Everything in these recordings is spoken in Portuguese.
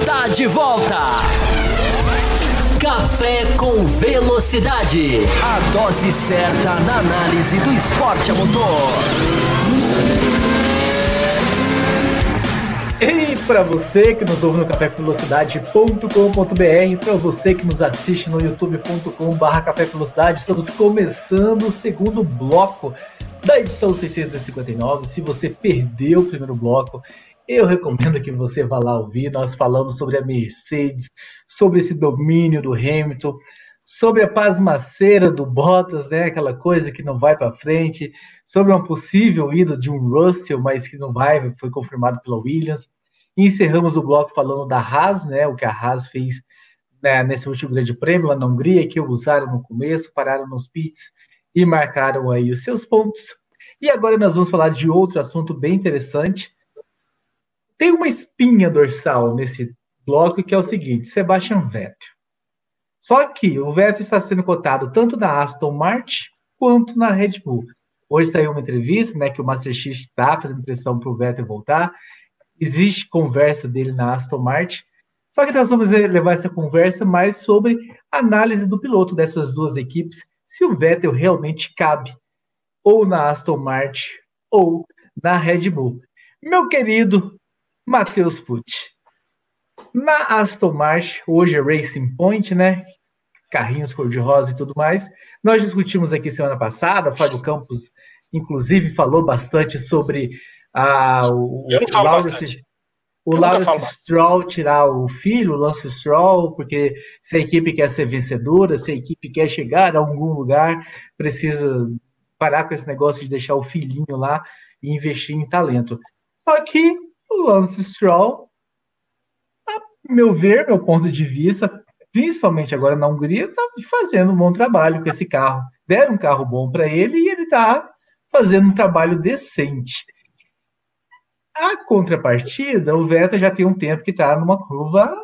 está de volta. Café com Velocidade. A dose certa na análise do esporte a motor. E para você que nos ouve no cafévelocidade.com.br, para você que nos assiste no youtube.com.br estamos começando o segundo bloco da edição 659. Se você perdeu o primeiro bloco, eu recomendo que você vá lá ouvir. Nós falamos sobre a Mercedes, sobre esse domínio do Hamilton, sobre a pasmaceira do Bottas, né? Aquela coisa que não vai para frente, sobre uma possível ida de um Russell, mas que não vai, foi confirmado pela Williams. E encerramos o bloco falando da Haas, né? O que a Haas fez né, nesse último Grande Prêmio lá na Hungria, que usaram no começo, pararam nos pits e marcaram aí os seus pontos. E agora nós vamos falar de outro assunto bem interessante. Tem uma espinha dorsal nesse bloco que é o seguinte: Sebastian Vettel. Só que o Vettel está sendo cotado tanto na Aston Martin quanto na Red Bull. Hoje saiu uma entrevista, né, que o Master está fazendo pressão para o Vettel voltar. Existe conversa dele na Aston Martin. Só que nós vamos levar essa conversa mais sobre análise do piloto dessas duas equipes, se o Vettel realmente cabe ou na Aston Martin ou na Red Bull. Meu querido Matheus Pucci, na Aston Martin, hoje é Racing Point, né? Carrinhos cor-de-rosa e tudo mais. Nós discutimos aqui semana passada, Fábio Campos, inclusive, falou bastante sobre a, o, o Lawrence, o Lawrence Stroll tirar o filho, o Lance Stroll, porque se a equipe quer ser vencedora, se a equipe quer chegar a algum lugar, precisa parar com esse negócio de deixar o filhinho lá e investir em talento. Só que o Lance Stroll meu ver, meu ponto de vista, principalmente agora na Hungria, está fazendo um bom trabalho com esse carro. Deram um carro bom para ele e ele está fazendo um trabalho decente. A contrapartida, o Vettel já tem um tempo que está numa curva,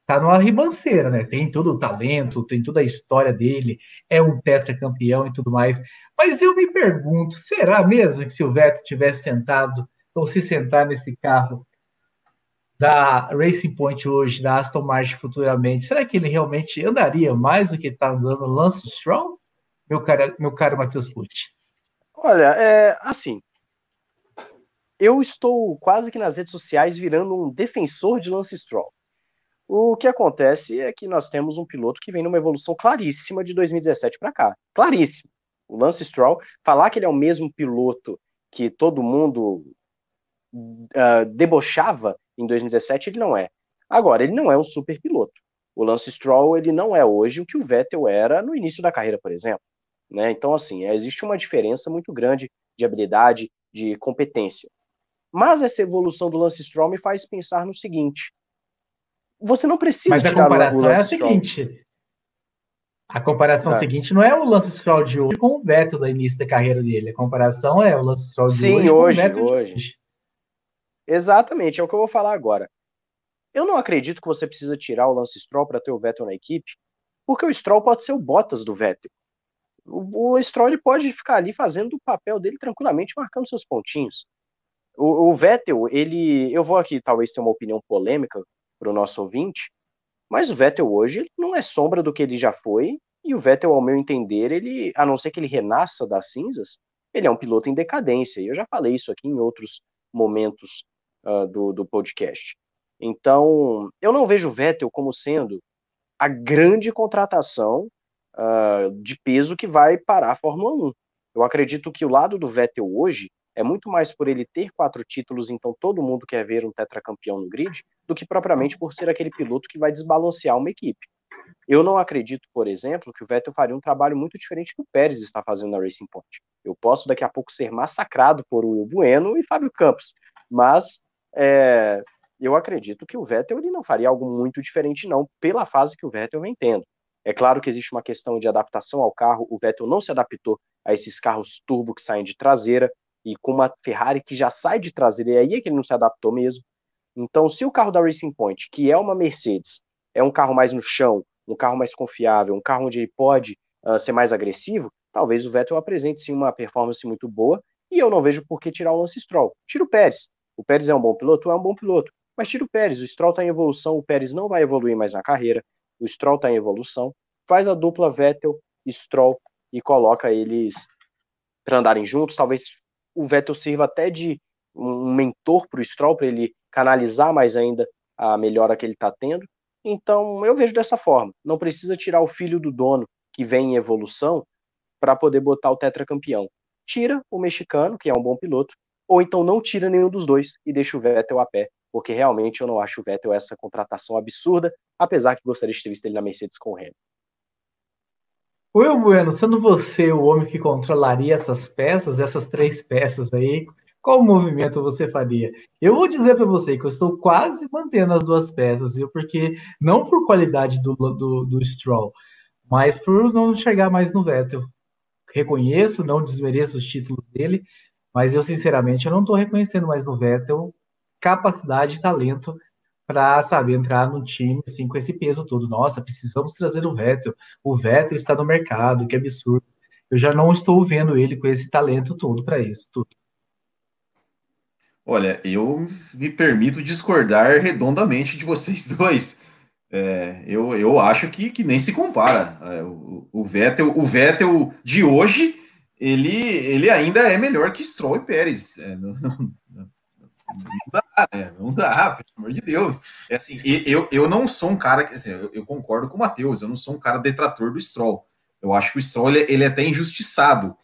está numa ribanceira, né? Tem todo o talento, tem toda a história dele, é um tetracampeão e tudo mais. Mas eu me pergunto, será mesmo que se o Vettel tivesse sentado ou se sentar nesse carro da Racing Point hoje, da Aston Martin futuramente, será que ele realmente andaria mais do que está andando Lance Stroll? Meu caro, meu caro Matheus Pucci. Olha, é assim. Eu estou quase que nas redes sociais virando um defensor de Lance Stroll. O que acontece é que nós temos um piloto que vem numa evolução claríssima de 2017 para cá. Claríssimo. O Lance Stroll, falar que ele é o mesmo piloto que todo mundo uh, debochava em 2017 ele não é. Agora, ele não é um super piloto. O Lance Stroll ele não é hoje o que o Vettel era no início da carreira, por exemplo. Né? Então, assim, existe uma diferença muito grande de habilidade, de competência. Mas essa evolução do Lance Stroll me faz pensar no seguinte: você não precisa. Mas a comparação é a seguinte: a comparação é. seguinte não é o Lance Stroll de hoje com o Vettel do início da carreira dele. A comparação é o Lance Stroll de Sim, hoje, hoje com o Vettel hoje. de hoje. Exatamente, é o que eu vou falar agora. Eu não acredito que você precisa tirar o Lance Stroll para ter o Vettel na equipe, porque o Stroll pode ser o Bottas do Vettel. O, o Stroll pode ficar ali fazendo o papel dele tranquilamente, marcando seus pontinhos. O, o Vettel, ele. Eu vou aqui talvez ter uma opinião polêmica para o nosso ouvinte, mas o Vettel hoje não é sombra do que ele já foi, e o Vettel, ao meu entender, ele, a não ser que ele renasça das cinzas, ele é um piloto em decadência. E eu já falei isso aqui em outros momentos uh, do, do podcast. Então, eu não vejo o Vettel como sendo a grande contratação uh, de peso que vai parar a Fórmula 1. Eu acredito que o lado do Vettel hoje é muito mais por ele ter quatro títulos, então todo mundo quer ver um tetracampeão no grid, do que propriamente por ser aquele piloto que vai desbalancear uma equipe. Eu não acredito, por exemplo, que o Vettel faria um trabalho muito diferente do que o Pérez está fazendo na Racing Point. Eu posso daqui a pouco ser massacrado por Will Bueno e Fábio Campos, mas é, eu acredito que o Vettel ele não faria algo muito diferente, não, pela fase que o Vettel vem tendo. É claro que existe uma questão de adaptação ao carro, o Vettel não se adaptou a esses carros turbo que saem de traseira, e com uma Ferrari que já sai de traseira, e aí é que ele não se adaptou mesmo. Então, se o carro da Racing Point, que é uma Mercedes, é um carro mais no chão, um carro mais confiável, um carro onde ele pode uh, ser mais agressivo, talvez o Vettel apresente sim uma performance muito boa, e eu não vejo por que tirar o Lance Stroll. Tira o Pérez. O Pérez é um bom piloto? É um bom piloto. mas tira o Pérez. O Stroll está em evolução, o Pérez não vai evoluir mais na carreira. O Stroll está em evolução. Faz a dupla Vettel, Stroll e coloca eles para andarem juntos. Talvez o Vettel sirva até de um mentor para o Stroll, para ele canalizar mais ainda a melhora que ele está tendo. Então, eu vejo dessa forma. Não precisa tirar o filho do dono, que vem em evolução, para poder botar o tetracampeão. Tira o mexicano, que é um bom piloto, ou então não tira nenhum dos dois e deixa o Vettel a pé porque realmente eu não acho o Vettel essa contratação absurda, apesar que gostaria de ter visto ele na Mercedes com o Hamilton. Bueno, sendo você o homem que controlaria essas peças, essas três peças aí, qual movimento você faria? Eu vou dizer para você que eu estou quase mantendo as duas peças, viu? Porque não por qualidade do, do, do Stroll, mas por não chegar mais no Vettel. Reconheço, não desmereço os títulos dele, mas eu sinceramente eu não estou reconhecendo mais no Vettel capacidade e talento para saber entrar no time assim, com esse peso todo. Nossa, precisamos trazer o Vettel. O Vettel está no mercado, que absurdo. Eu já não estou vendo ele com esse talento todo para isso. Tudo. Olha, eu me permito discordar redondamente de vocês dois. É, eu, eu acho que, que nem se compara. É, o, o, Vettel, o Vettel de hoje, ele, ele ainda é melhor que Stroll e Pérez. É, não, não, não dá, né? Não dá, pelo amor de Deus. É assim, eu, eu não sou um cara que. Assim, eu, eu, concordo com o Matheus, eu não sou um cara detrator do Stroll. Eu acho que o Stroll ele, ele é até injustiçado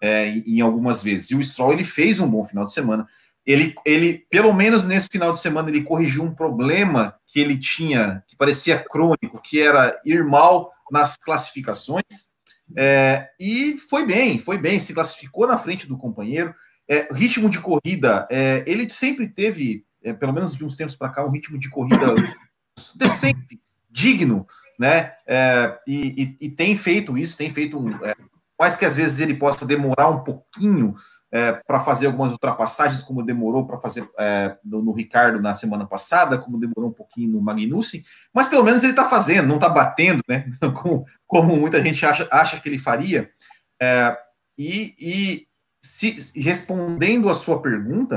é, em, algumas vezes. E o Stroll ele fez um bom final de semana. Ele, ele, pelo menos nesse final de semana, ele corrigiu um problema que ele tinha, que parecia crônico, que era ir mal nas classificações. É, e foi bem, foi bem, se classificou na frente do companheiro. É, ritmo de corrida, é, ele sempre teve, é, pelo menos de uns tempos para cá, um ritmo de corrida decente, digno, né? É, e, e, e, tem feito isso, tem feito, um, é, mais que às vezes ele possa demorar um pouquinho é, para fazer algumas ultrapassagens, como demorou para fazer no, no, Ricardo na semana passada, como demorou um pouquinho no Magnussen, mas pelo menos ele está fazendo, não está batendo, né? Como, como, muita gente acha, acha que ele faria. e, e se, respondendo a sua pergunta,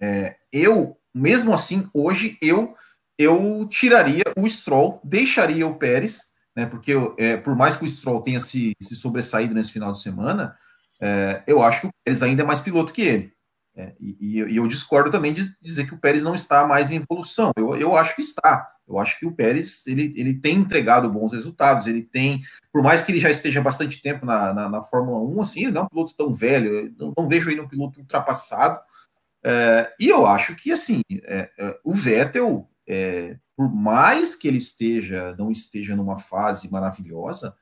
é, eu, mesmo assim, hoje eu eu tiraria o Stroll, deixaria o Pérez, né, porque é, por mais que o Stroll tenha se, se sobressaído nesse final de semana, é, eu acho que o Pérez ainda é mais piloto que ele. É, e, e, eu discordo também de dizer que o Pérez não está mais em evolução. Eu, eu acho que está. Eu acho que o Pérez ele, ele tem entregado bons resultados. Ele tem, por mais que ele já esteja bastante tempo na, na, na Fórmula 1, assim, ele não é um piloto tão velho. Não, não, vejo ele um piloto ultrapassado. É, e eu acho que assim é, é o Vettel, é, por mais que ele esteja não esteja numa fase maravilhosa,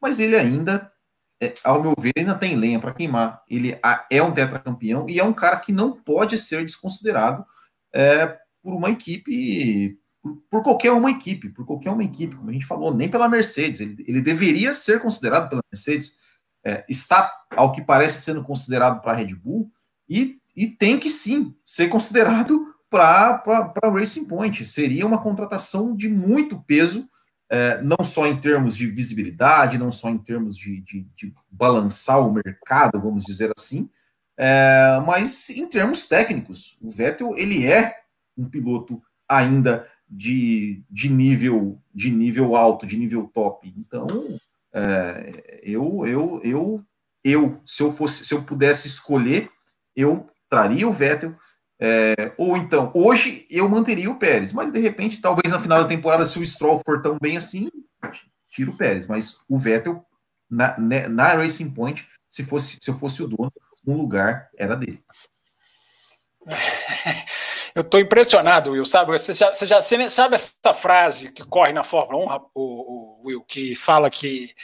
mas ele ainda ao meu ver, ainda tem lenha para queimar. Ele é um tetracampeão e é um cara que não pode ser desconsiderado é, por uma equipe, por, por, qualquer uma equipe, por qualquer uma equipe, como a gente falou, nem pela Mercedes. Ele, ele deveria ser considerado pela Mercedes, é, está, ao que parece, sendo considerado para a Red Bull e, e tem que sim ser considerado para Racing Point. Seria uma contratação de muito peso é, não só em termos de visibilidade, não só em termos de, de, de balançar o mercado, vamos dizer assim, é, mas em termos técnicos. O Vettel ele é um piloto ainda de, de nível de nível alto, de nível top. Então, é, eu, eu, eu, eu, se eu fosse, se eu pudesse escolher, eu traria o Vettel, é, ou então, hoje eu manteria o Pérez, mas de repente, talvez na final da temporada, se o Stroll for tão bem assim, tira o Pérez. Mas o Vettel, na, né, na Racing Point, se, fosse, se eu fosse o dono, um lugar era dele. Eu estou impressionado, Will. Sabe, você já, você já você sabe essa frase que corre na Fórmula 1, o, o Will, que fala que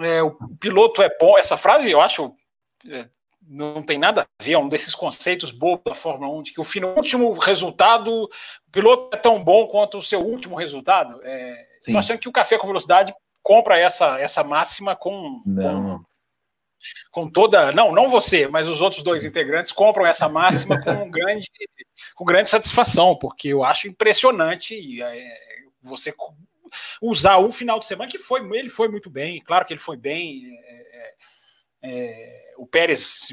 é, o piloto é bom. Essa frase eu acho é, não tem nada a ver, é um desses conceitos bobos da Fórmula 1, de que o último resultado, o piloto é tão bom quanto o seu último resultado. Estou achando que o Café com Velocidade compra essa, essa máxima com, com, com, toda. Não, não você, mas os outros dois integrantes compram essa máxima com grande, com grande satisfação, porque eu acho impressionante é, você usar um final de semana que foi, ele foi muito bem, claro que ele foi bem. É, é, é o Pérez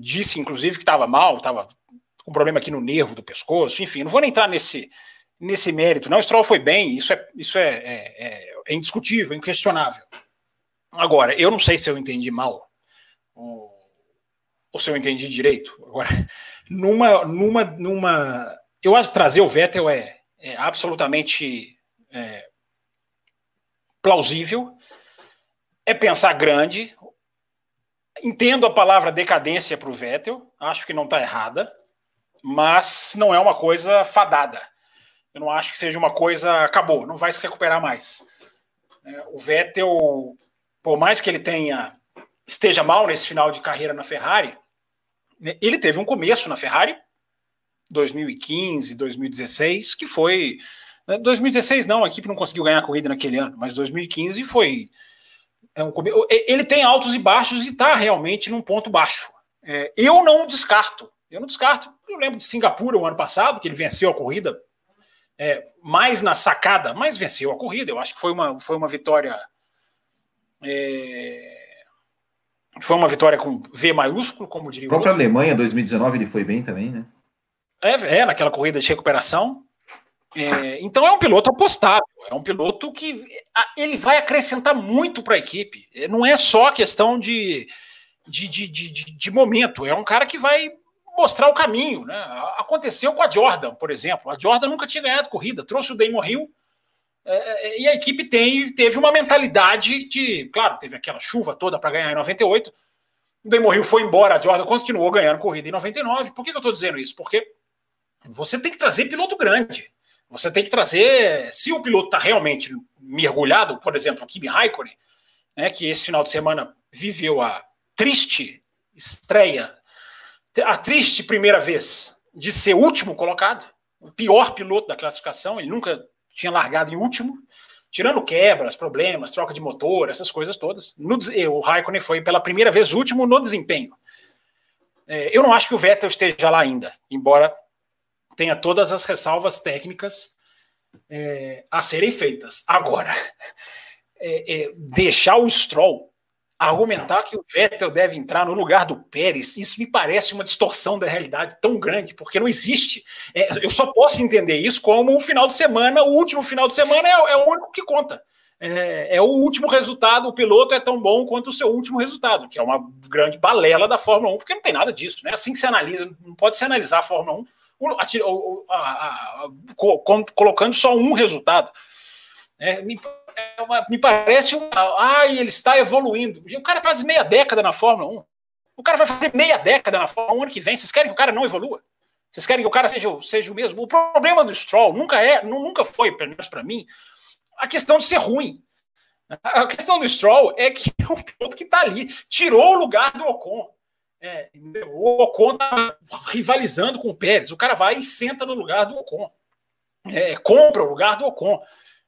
disse, inclusive, que estava mal, estava com problema aqui no nervo do pescoço, enfim, não vou nem entrar nesse, nesse mérito, não. O Stroll foi bem, isso é, isso é, é, é, é indiscutível, é inquestionável. Agora, eu não sei se eu entendi mal ou, ou se eu entendi direito. Agora, numa, numa, numa, eu acho que trazer o Vettel é, é absolutamente é, plausível, é pensar grande. Entendo a palavra decadência para o Vettel, acho que não está errada, mas não é uma coisa fadada. Eu não acho que seja uma coisa acabou, não vai se recuperar mais. É, o Vettel, por mais que ele tenha esteja mal nesse final de carreira na Ferrari, né, ele teve um começo na Ferrari 2015, 2016, que foi 2016 né, não, a equipe não conseguiu ganhar a corrida naquele ano, mas 2015 foi é um, ele tem altos e baixos e está realmente num ponto baixo. É, eu não descarto, eu não descarto. Eu lembro de Singapura o ano passado que ele venceu a corrida é, mais na sacada, mas venceu a corrida. Eu acho que foi uma, foi uma vitória. É, foi uma vitória com V maiúsculo, como diria o. própria Alemanha 2019 ele foi bem também, né? É, é naquela corrida de recuperação. É, então é um piloto apostável, é um piloto que ele vai acrescentar muito para a equipe. Não é só questão de, de, de, de, de momento, é um cara que vai mostrar o caminho. Né? Aconteceu com a Jordan, por exemplo. A Jordan nunca tinha ganhado corrida, trouxe o Damon Hill é, é, e a equipe tem, teve uma mentalidade de. Claro, teve aquela chuva toda para ganhar em 98. O Damon Hill foi embora, a Jordan continuou ganhando corrida em 99. Por que, que eu estou dizendo isso? Porque você tem que trazer piloto grande. Você tem que trazer. Se o piloto está realmente mergulhado, por exemplo, o Kimi Raikkonen, né, que esse final de semana viveu a triste estreia a triste primeira vez de ser último colocado, o pior piloto da classificação, ele nunca tinha largado em último, tirando quebras, problemas, troca de motor, essas coisas todas. No, o Raikkonen foi pela primeira vez último no desempenho. É, eu não acho que o Vettel esteja lá ainda, embora tenha todas as ressalvas técnicas é, a serem feitas. Agora, é, é deixar o Stroll argumentar que o Vettel deve entrar no lugar do Pérez, isso me parece uma distorção da realidade tão grande, porque não existe. É, eu só posso entender isso como um final de semana, o último final de semana é, é o único que conta. É, é, o último resultado, o piloto é tão bom quanto o seu último resultado, que é uma grande balela da Fórmula 1, porque não tem nada disso, né? Assim que se analisa, não pode se analisar a Fórmula 1 a, a, a, colocando só um resultado. É, me, é uma, me parece um. Ai, ele está evoluindo. O cara faz meia década na Fórmula 1. O cara vai fazer meia década na Fórmula 1 ano que vem. Vocês querem que o cara não evolua? Vocês querem que o cara seja, seja o mesmo? O problema do Stroll nunca é, nunca foi, pelo menos para mim, a questão de ser ruim. A questão do Stroll é que é um piloto que está ali, tirou o lugar do Ocon. É, o Ocon está rivalizando com o Pérez. O cara vai e senta no lugar do Ocon. É, compra o lugar do Ocon.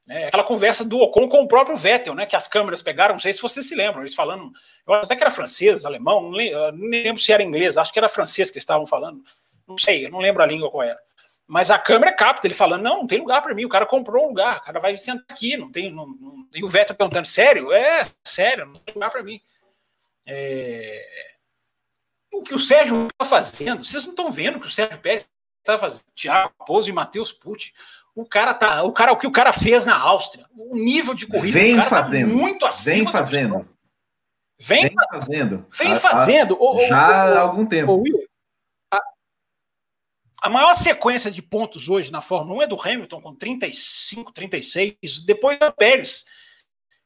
Né, aquela conversa do Ocon com o próprio Vettel, né, que as câmeras pegaram, não sei se vocês se lembram, eles falando, eu acho até que era francês, alemão, não lembro, lembro se era inglês, acho que era francês que eles estavam falando, não sei, eu não lembro a língua qual era. Mas a câmera capta ele falando: não, não tem lugar para mim, o cara comprou um lugar, o cara vai sentar aqui, não tem. Não, não... E o Vettel perguntando: sério? É, sério, não tem lugar para mim. É... O que o Sérgio está fazendo, vocês não estão vendo o que o Sérgio Pérez está fazendo, Thiago Pouso e Matheus Pucci. O cara tá, o cara o que o cara fez na Áustria, o nível de corrida vem tá fazendo, tá muito acima. Vem fazendo. Vem, vem fazendo. Vem fazendo. A, já há algum tempo. A, a, maior sequência de pontos hoje na Fórmula 1 é do Hamilton, com 35, 36, depois da Pérez,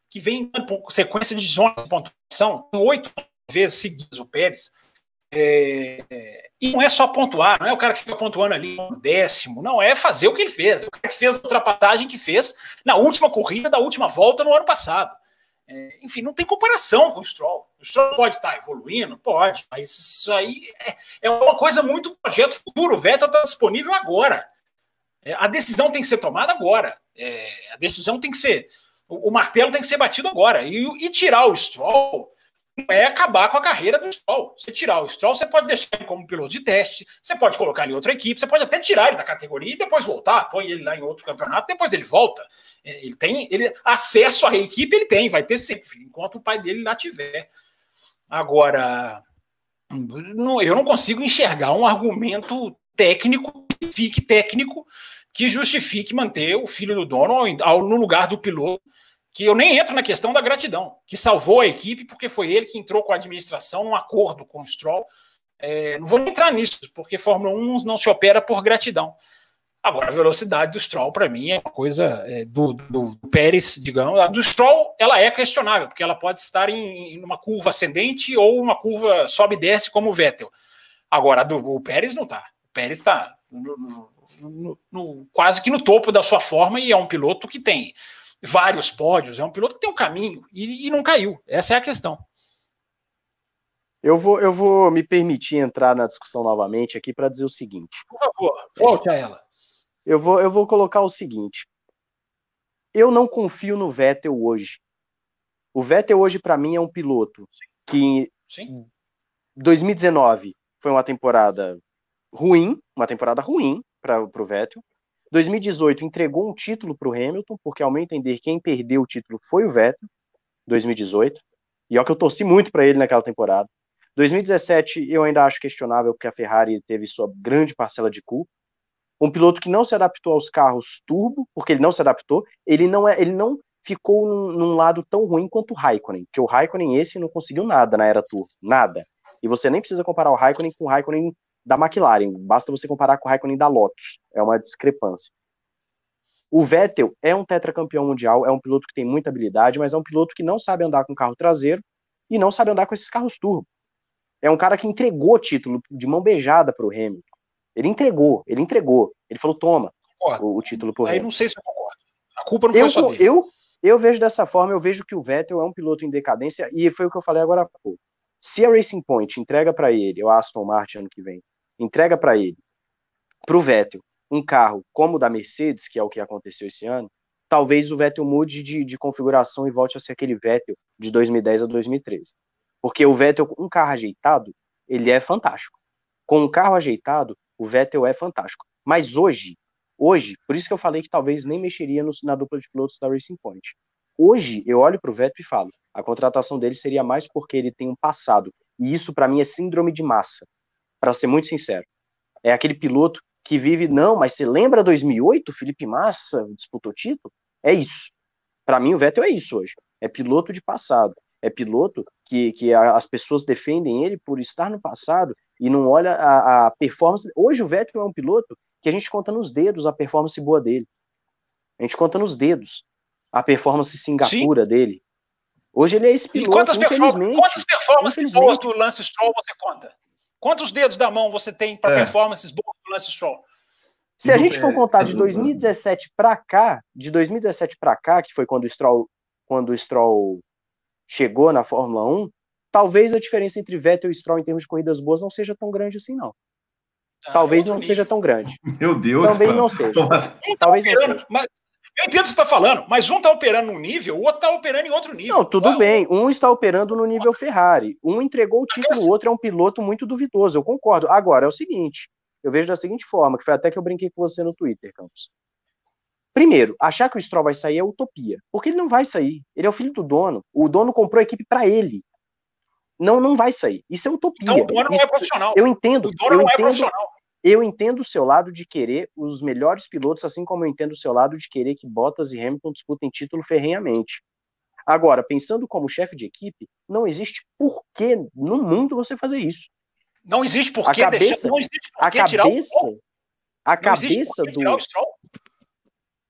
que vem com sequência de zonas de pontuação, oito vezes seguidas o Pérez. É, e não é só pontuar, não é o cara que fica pontuando ali no décimo, não, é fazer o que ele fez. O cara que fez a ultrapassagem que fez na última corrida da última volta no ano passado. É, enfim, não tem comparação com o Stroll. O Stroll pode estar evoluindo? Pode, mas isso aí é, é uma coisa muito projeto futuro. O Vettel está disponível agora. É, a decisão tem que ser tomada agora. É, a decisão tem que ser. O, o, martelo tem que ser batido agora. E, e tirar o Stroll é acabar com a carreira do Stroll. Você tirar o Stroll, você pode deixar ele como piloto de teste, você pode colocar ele em outra equipe, você pode até tirar ele da categoria e depois voltar, põe ele lá em outro campeonato, depois ele volta. É, ele tem ele, acesso à equipe, ele tem, vai ter sempre, enquanto o pai dele lá tiver. Agora, eu não consigo enxergar um argumento técnico que fique técnico que justifique manter o filho do dono ao, ao, no lugar do piloto, que eu nem entro na questão da gratidão, que salvou a equipe porque foi ele que entrou com a administração num acordo com o Stroll. É, não vou entrar nisso, porque Fórmula 1 não se opera por gratidão. Agora, a velocidade do Stroll, para mim, é uma coisa é, do, do, do, Pérez, digamos. A do Stroll, ela é questionável, porque ela pode estar em, em uma curva ascendente ou uma curva sobe e desce, como o Vettel. Agora, do o Pérez não está. O Pérez está quase que no topo da sua forma e é um piloto que tem vários pódios, é um piloto que tem um caminho e, e não caiu. Essa é a questão. Eu vou, eu vou me permitir entrar na discussão novamente aqui para dizer o seguinte. Por favor, volte a ela. Eu vou, eu vou colocar o seguinte. Eu não confio no Vettel hoje. O Vettel hoje, para mim, é um piloto que Sim. 2019 foi uma temporada ruim, uma temporada ruim para o Vettel. 2018 entregou um título para o Hamilton, porque, ao meu entender, quem perdeu o título foi o Vettel, 2018. E é o que eu torci muito para ele naquela temporada. 2017 eu ainda acho questionável, porque a Ferrari teve sua grande parcela de culpa um piloto que não se adaptou aos carros turbo, porque ele não se adaptou, ele não é, ele não ficou num, num lado tão ruim quanto o Raikkonen, porque o Raikkonen esse não conseguiu nada na era turbo, nada. E você nem precisa comparar o Raikkonen com o Raikkonen da McLaren, basta você comparar com o Raikkonen da Lotus, é uma discrepância. O Vettel é um tetracampeão mundial, é um piloto que tem muita habilidade, mas é um piloto que não sabe andar com carro traseiro e não sabe andar com esses carros turbo. É um cara que entregou título de mão beijada para o Hamilton. Ele entregou, ele entregou. Ele falou: toma o, o, título por Aí não sei se eu concordo. A culpa não foi eu, só dele. Eu, eu vejo dessa forma, eu vejo que o Vettel é um piloto em decadência, e foi o que eu falei agora há pouco. Se a Racing Point entrega para ele, o Aston Martin ano que vem, entrega para ele, para o Vettel, um carro como o da Mercedes, que é o que aconteceu esse ano, talvez o Vettel mude de, de configuração e volte a ser aquele Vettel de 2010 a 2013. Porque o Vettel, com um carro ajeitado, ele é fantástico. Com um carro ajeitado, o Vettel é fantástico. Mas hoje, hoje, por isso que eu falei que talvez nem mexeria no, na dupla de pilotos da Racing Point. Hoje, eu olho para o Vettel e falo, a contratação dele seria mais porque ele tem um passado. E isso, para mim, é síndrome de massa, para ser muito sincero. É aquele piloto que vive, não, mas você lembra 2008, Felipe Massa disputou título? É isso. Para mim, o Vettel é isso hoje. É piloto de passado. É piloto que, que as pessoas defendem ele por estar no passado e não olha a, a, performance. Hoje o Vettel é um piloto que a gente conta nos dedos a performance boa dele. A gente conta nos dedos a performance Singapura Sim. dele. Hoje ele é esse piloto. E quantas, perform quantas performances boas do Lance Stroll você conta? Quantos dedos da mão você tem para é. performances boas do Lance Stroll? Se a gente for contar de 2017 para cá, de 2017 para cá, que foi quando o Stroll, quando o Stroll chegou na Fórmula 1, talvez a diferença entre Vettel e Stroll em termos de corridas boas não seja tão grande assim, não. Ah, talvez não seja tão grande. Meu Deus. Talvez não seja. talvez não seja. Mas, eu entendo o que você está falando, mas um está operando num nível, o outro está operando em outro nível. Não, tudo bem. Um está operando no nível Ferrari. Um entregou o título, o outro é um piloto muito duvidoso. Eu concordo. Agora, é o seguinte: eu vejo da seguinte forma, que foi até que eu brinquei com você no Twitter, Campos. Primeiro, achar que o Stroll vai sair é utopia, porque ele não vai sair. Ele é o filho do dono. O dono comprou a equipe para ele não, não vai sair. Isso é utopia. Então, o dono não é profissional. Eu entendo. O dono não entendo, é profissional. Eu entendo o seu lado de querer os melhores pilotos, assim como eu entendo o seu lado de querer que Bottas e Hamilton disputem título ferrenhamente. Agora, pensando como chefe de equipe, não existe por que no mundo você fazer isso. Não existe por que deixar, não existe por a cabeça, o A cabeça do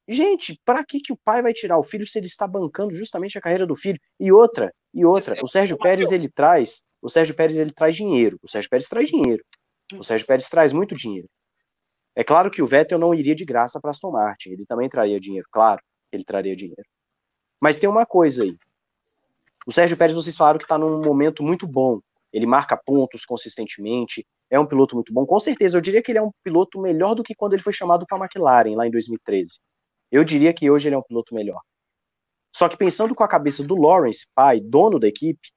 Gente, para que, que o pai vai tirar o filho se ele está bancando justamente a carreira do filho? E outra, e outra, o Sérgio Pérez ele traz, o Sérgio Pérez ele traz dinheiro. O Sérgio Pérez traz dinheiro. O Sérgio Pérez traz muito dinheiro. É claro que o Vettel não iria de graça para Aston Martin, ele também traria dinheiro, claro, ele traria dinheiro. Mas tem uma coisa aí. O Sérgio Pérez, vocês falaram que está num momento muito bom. Ele marca pontos consistentemente, é um piloto muito bom. Com certeza, eu diria que ele é um piloto melhor do que quando ele foi chamado para a McLaren, lá em 2013. Eu diria que hoje ele é um piloto melhor. Só que pensando com a cabeça do Lawrence, pai, dono da equipe,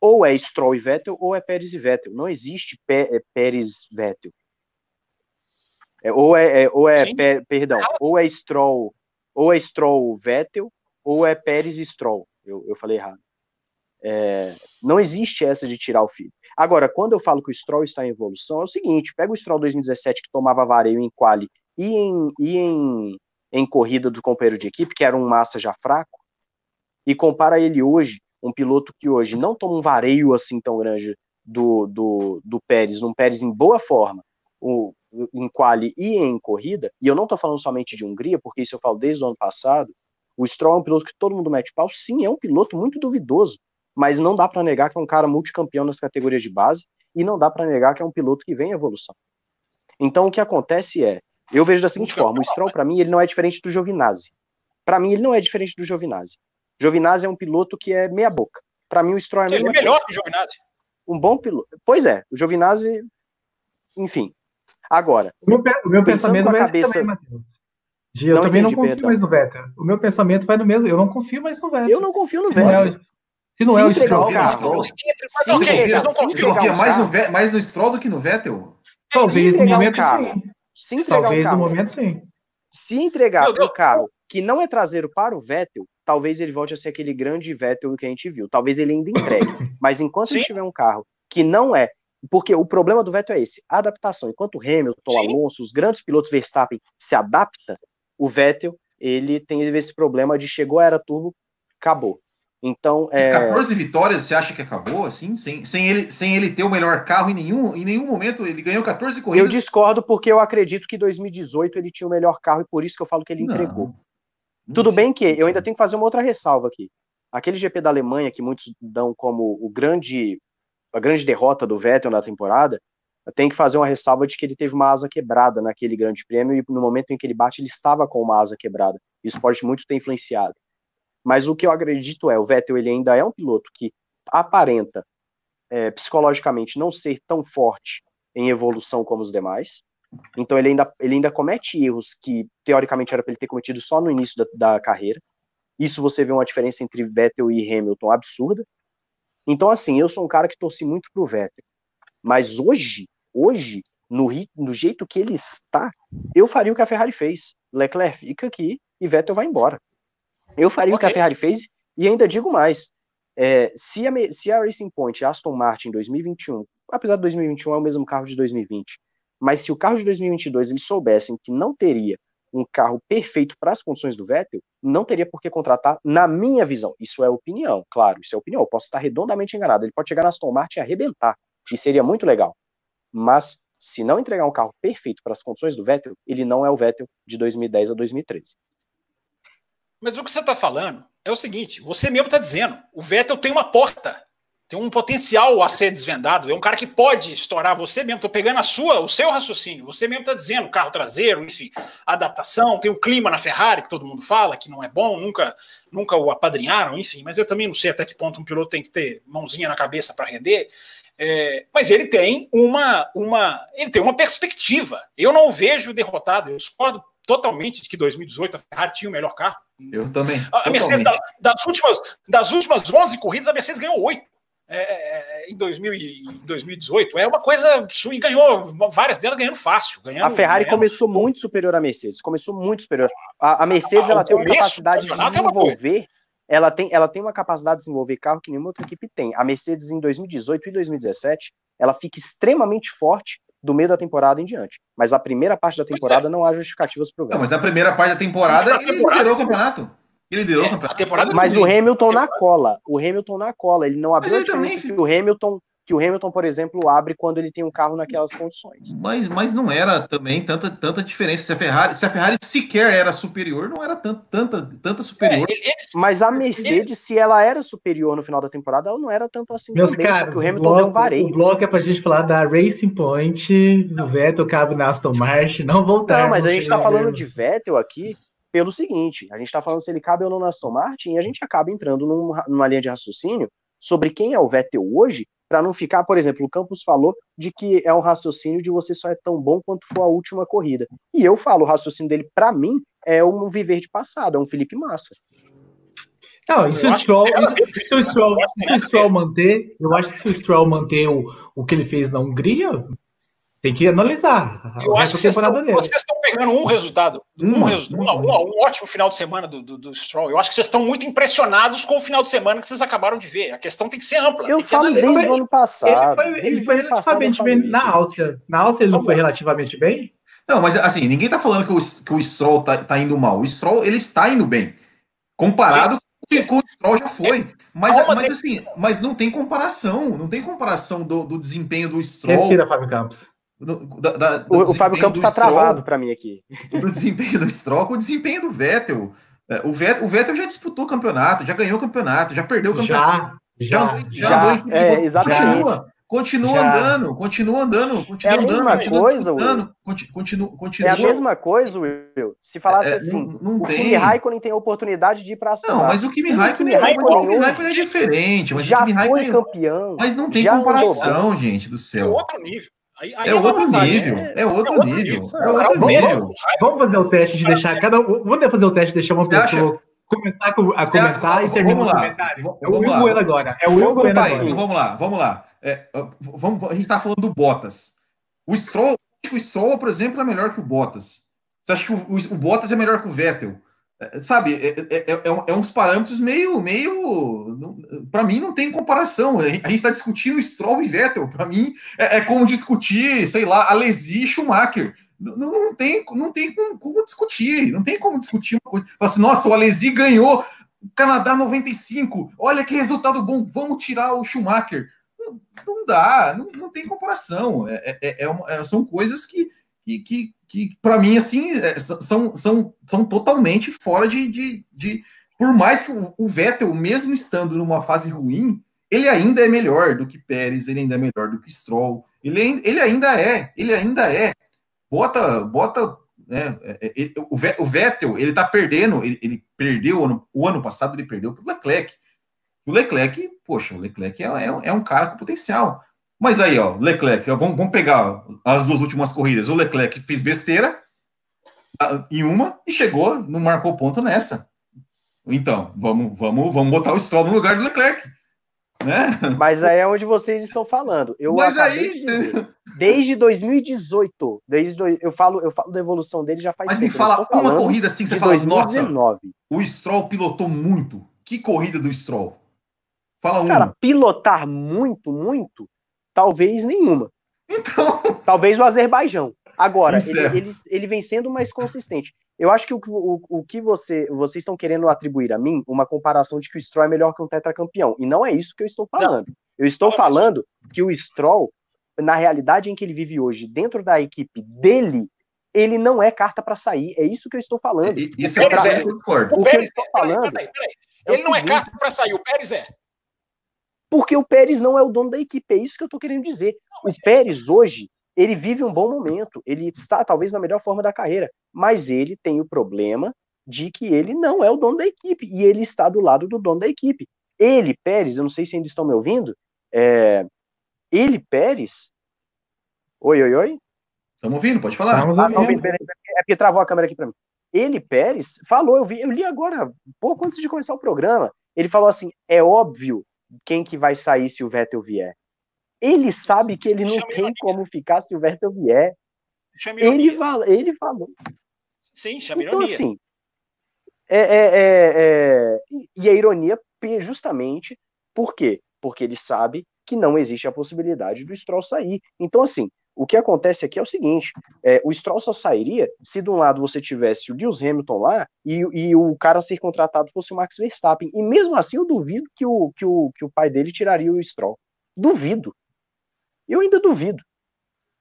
ou é Stroll e Vettel, ou é Pérez e Vettel. Não existe Pé, é, Pérez Vettel. É, ou é, é ou é Pé, perdão, ou é Stroll, ou é Stroll Vettel, ou é Pérez e Stroll. Eu, eu falei errado. É, não existe essa de tirar o filho. Agora, quando eu falo que o Stroll está em evolução, é o seguinte: pega o Stroll 2017 que tomava vareio em quali e em, e em, em corrida do companheiro de equipe, que era um massa já fraco, e compara ele hoje, um piloto que hoje não toma um vareio assim tão grande do, do, do Pérez, num Pérez em boa forma, o, em quali e em corrida, e eu não estou falando somente de Hungria, porque isso eu falo desde o ano passado, o Stroll é um piloto que todo mundo mete pau, sim, é um piloto muito duvidoso, mas não dá para negar que é um cara multicampeão nas categorias de base, e não dá para negar que é um piloto que vem em evolução. Então o que acontece é, eu vejo da seguinte forma, o Stroll para mim ele não é diferente do Giovinazzi. Para mim ele não é diferente do Giovinazzi. Giovinazzi é um piloto que é meia boca. Para mim o Stroll é a mesma Ele é melhor coisa. que o Giovinazzi. Um bom piloto. Pois é, o Giovinazzi, enfim. Agora, O meu, o meu pensamento vai cabeça- também, Matheus. Eu Não também entendi, não confio perdão. mais no Vettel. O meu pensamento vai no mesmo. Eu não confio mais no Vettel. eu não confio no se não é, Vettel. o- se não é o Stroll, o carro, Stroll. Mas Se ok, entregar- vocês não se confiam. Confia um mais no, carro. Ve- mais no Stroll do que no Vettel? talvez no momento sim. Se entregar Talvez no momento sim. se entregar Meu um carro que não é traseiro para o Vettel, talvez ele volte a ser aquele grande Vettel que a gente viu. Talvez ele ainda entregue. Mas enquanto ele tiver um carro que não é. Porque o problema do Vettel é esse: a adaptação. Enquanto o Hamilton, Sim. Alonso, os grandes pilotos Verstappen se adapta, o Vettel ele tem esse problema de chegou era turbo, acabou. Então, é, 14 vitórias, você acha que acabou assim? Sem, sem, ele, sem ele ter o melhor carro em nenhum, em nenhum momento? Ele ganhou 14 eu corridas. discordo porque eu acredito que 2018 ele tinha o melhor carro e por isso que eu falo que ele Não. entregou. Tudo bem que eu ainda tenho que fazer uma outra ressalva aqui. Aquele GP da Alemanha que muitos dão como o grande a grande derrota do Vettel na temporada, tenho que fazer uma ressalva de que ele teve uma asa quebrada naquele grande prêmio e no momento em que ele bate ele estava com uma asa quebrada. Isso pode muito ter influenciado. Mas o que eu acredito é, o Vettel ele ainda é um piloto que aparenta é, psicologicamente não ser tão forte em evolução como os demais. Então ele ainda, ele ainda comete erros que teoricamente era para ele ter cometido só no início da, da carreira. Isso você vê uma diferença entre Vettel e Hamilton absurda. Então, assim, eu sou um cara que torci muito pro Vettel. Mas hoje, hoje, no, no jeito que ele está, eu faria o que a Ferrari fez. Leclerc fica aqui e Vettel vai embora. Eu faria o que a. Ferrari fez e ainda digo mais. É, se, a, se a Racing Point Aston Martin em 2021, apesar de 2021 é o mesmo carro de 2020, mas se o carro de 2022 eles soubessem que não teria um carro perfeito para as condições do Vettel, não teria por que contratar, na minha visão. Isso é opinião, claro, isso é opinião. Eu posso estar redondamente enganado. Ele pode chegar na Aston Martin e arrebentar, e seria muito legal. Mas se não entregar um carro perfeito para as condições do Vettel, ele não é o Vettel de 2010 a 2013. Mas o que você está falando é o seguinte: você mesmo está dizendo, o Vettel tem uma porta, tem um potencial a ser desvendado, é um cara que pode estourar você mesmo. Estou pegando a sua, o seu raciocínio. Você mesmo está dizendo, carro traseiro, enfim, adaptação, tem o clima na Ferrari que todo mundo fala que não é bom, nunca, nunca o apadrinharam, enfim. Mas eu também não sei até que ponto um piloto tem que ter mãozinha na cabeça para render. É, mas ele tem uma, uma, ele tem uma perspectiva. Eu não o vejo derrotado. Eu discordo totalmente de que 2018 a Ferrari tinha o melhor carro. Eu também. A Mercedes, da- das, últimas, das últimas 11 corridas, a Mercedes ganhou 8 é, em 2000 e em 2018. É uma coisa e ganhou várias delas ganhando fácil. Ganhando, A Ferrari ganhando. começou muito superior à Mercedes, começou muito superior. A, a Mercedes Ah, ela o tem uma capacidade de é desenvolver, ela tem, ela tem uma capacidade de desenvolver carro que nenhuma outra equipe tem. A Mercedes em 2018 e 2017, ela fica extremamente forte do meio da temporada em diante. Mas a primeira parte da Pois é. temporada não há justificativas para o mas na primeira parte da temporada na ele temporada- liderou o campeonato. Ele liderou É, o campeonato. a temporada- Mas o. Hamilton na cola, o Hamilton na cola, ele não abriu Mas a ele também que o Hamilton, que o Hamilton, por exemplo, abre quando ele tem um carro naquelas condições. Mas, mas não era também tanta, tanta diferença. Se a, Ferrari, se a Ferrari sequer era superior, não era tanto, tanta, tanta É, superior. ele- eles- Mas a Mercedes, se ela era superior no final da temporada, ela não era tanto assim Meus também, caros, que o Hamilton deu um bloco, o vareio. bloco é pra gente falar da Racing Point, do Vettel, cabe na Aston Martin, não voltar. Não, mas a gente tá falando de. Vettel aqui pelo seguinte: a gente tá falando se ele cabe ou não na Aston Martin, e a gente acaba entrando num- numa linha de raciocínio sobre quem é o Vettel hoje, para não ficar, por exemplo, o Campos falou de que é um raciocínio de você só é tão bom quanto for a última corrida. E eu falo, o raciocínio dele, para mim, é um viver de passado, é um Felipe Massa. Não, e se o Stroll, se- se o Stroll, se o Stroll manter, eu acho que se o Stroll manter o, o que ele fez na Hungria, Tem que analisar. Eu acho que vocês estão, vocês estão, pegando um resultado, um, um, resultado, um, um, um, ótimo final de semana do, do, do, Stroll. Eu acho que vocês estão muito impressionados com o final de semana que vocês acabaram de ver. A questão tem que ser ampla. Eu falo desde o ano passado. Ele foi, ele foi relativamente bem na Áustria. Na Áustria ele não foi relativamente bem? Não, mas assim, ninguém tá falando que o, que o Stroll tá, tá indo mal. O Stroll, ele está indo bem. Comparado com o Stroll já foi. Mas, mas assim, mas não tem comparação. Não tem comparação do, do desempenho do Stroll. Respira, Fábio Campos. Da, da, o, o Fábio Campos está travado para mim aqui. Do desempenho do Stroll o desempenho do Vettel. É, o Vettel, o Vettel já disputou o campeonato, já ganhou o campeonato, já perdeu o campeonato. Já, já, já, já andou, é, exatamente. Continua, continua já. andando, continua andando, continua é a andando, mesma coisa, andando, continua, continua, É a mesma coisa, Will. Se falasse é, assim, não, não o tem. Kimi Raikkonen tem a oportunidade de ir para Não, mas o Kimi Raikkonen, o Kimi Raikkonen, Raikkonen é diferente, mas já o Kimi Raikkonen, foi campeão. Mas não tem comparação, gente do céu. É outro nível. Aí, aí é, outro nível, é, é, outro nível, é outro nível. Vamos fazer o teste de deixar cada Vamos fazer o teste de deixar uma Você pessoa acha? começar a comentar e terminar o comentário. É o Will Bueno agora. É o Will Bueno agora. Então vamos lá, vamos lá. É, vamos, a gente tá falando do Bottas. O Stroll, o Stroll, por exemplo, é melhor que o Bottas. Você acha que o, o, o Bottas é melhor que o Vettel? É, sabe, é, é, é, é, uns parâmetros meio, meio, para mim não tem comparação. A gente está discutindo Stroll e Vettel. Para mim é, como discutir, sei lá, Alesi e Schumacher. Não, não tem, não tem como, como, discutir. Não tem como discutir uma coisa. Assim, Nossa, o Alesi ganhou Canadá 95. Olha que resultado bom. Vamos tirar o Schumacher. Não, não dá. Não, não tem comparação. É, uma, são coisas que, que, que que para mim, assim, é, são, são, são totalmente fora de, de, de. Por mais que o Vettel, mesmo estando numa fase ruim, ele ainda é melhor do que Pérez, ele ainda é melhor do que Stroll, ele, ele ainda é, ele ainda é. Bota, bota. Né, é, é, o Vettel, ele tá perdendo, ele, ele perdeu ano, o ano passado, ele perdeu pro Leclerc. O Leclerc, poxa, o Leclerc é, é, é um cara com potencial. Mas aí, ó, Leclerc, ó, vamos, vamos pegar as duas últimas corridas. O Leclerc fez besteira em uma e chegou, não marcou ponto nessa. Então, vamos, vamos, vamos botar o Stroll no lugar do Leclerc. Né? Mas aí é onde vocês estão falando. Eu Mas aí... De dizer, desde 2018, desde do, eu falo, eu falo da evolução dele já faz Mas tempo. me fala uma corrida assim que você fala, 2019. nossa, o Stroll pilotou muito. Que corrida do Stroll? Fala uma. Cara, pilotar muito, muito, talvez nenhuma. Então. Talvez o Azerbaijão. Agora, ele, ele, ele, vem sendo mais consistente. Eu acho que o, o, o que você, vocês estão querendo atribuir a mim, uma comparação de que o Stroll é melhor que um tetracampeão. E não é isso que eu estou falando. Não. Eu estou falando que o Stroll, na realidade em que ele vive hoje, dentro da equipe dele, ele não é carta para sair. É isso que eu estou falando. isso é o que eu concordo. O, que eu estou é, falando. Peraí, peraí, é ele não é seguinte, é carta para sair, o Pérez é. Porque o Pérez não é o dono da equipe, é isso que eu estou querendo dizer. O Pérez hoje, ele vive um bom momento, ele está talvez na melhor forma da carreira, mas ele tem o problema de que ele não é o dono da equipe e ele está do lado do dono da equipe. Ele, Pérez, eu não sei se ainda estão me ouvindo, é... ele, Pérez. Oi, oi, oi. Estamos ouvindo, pode falar. Estamos ah, não, é porque travou a câmera aqui para mim. Ele, Pérez, falou, eu, vi, eu li agora, pouco antes de começar o programa. Ele falou assim: é óbvio quem que vai sair se o Vettel vier. Ele sabe que ele não tem ironia. como ficar se o Vettel vier. Ele, fala, ele falou. Sim, chama então, ironia. assim, é, é, é, é, e a ironia justamente por quê? Porque ele sabe que não existe a possibilidade do Stroll sair. Então, assim, o que acontece aqui é o seguinte: é, o Stroll só sairia se de um lado você tivesse o Lewis Hamilton lá e, e, o cara a ser contratado fosse o Max Verstappen. E mesmo assim, eu duvido que o, que o, que o pai dele tiraria o Stroll. Duvido. Eu ainda duvido.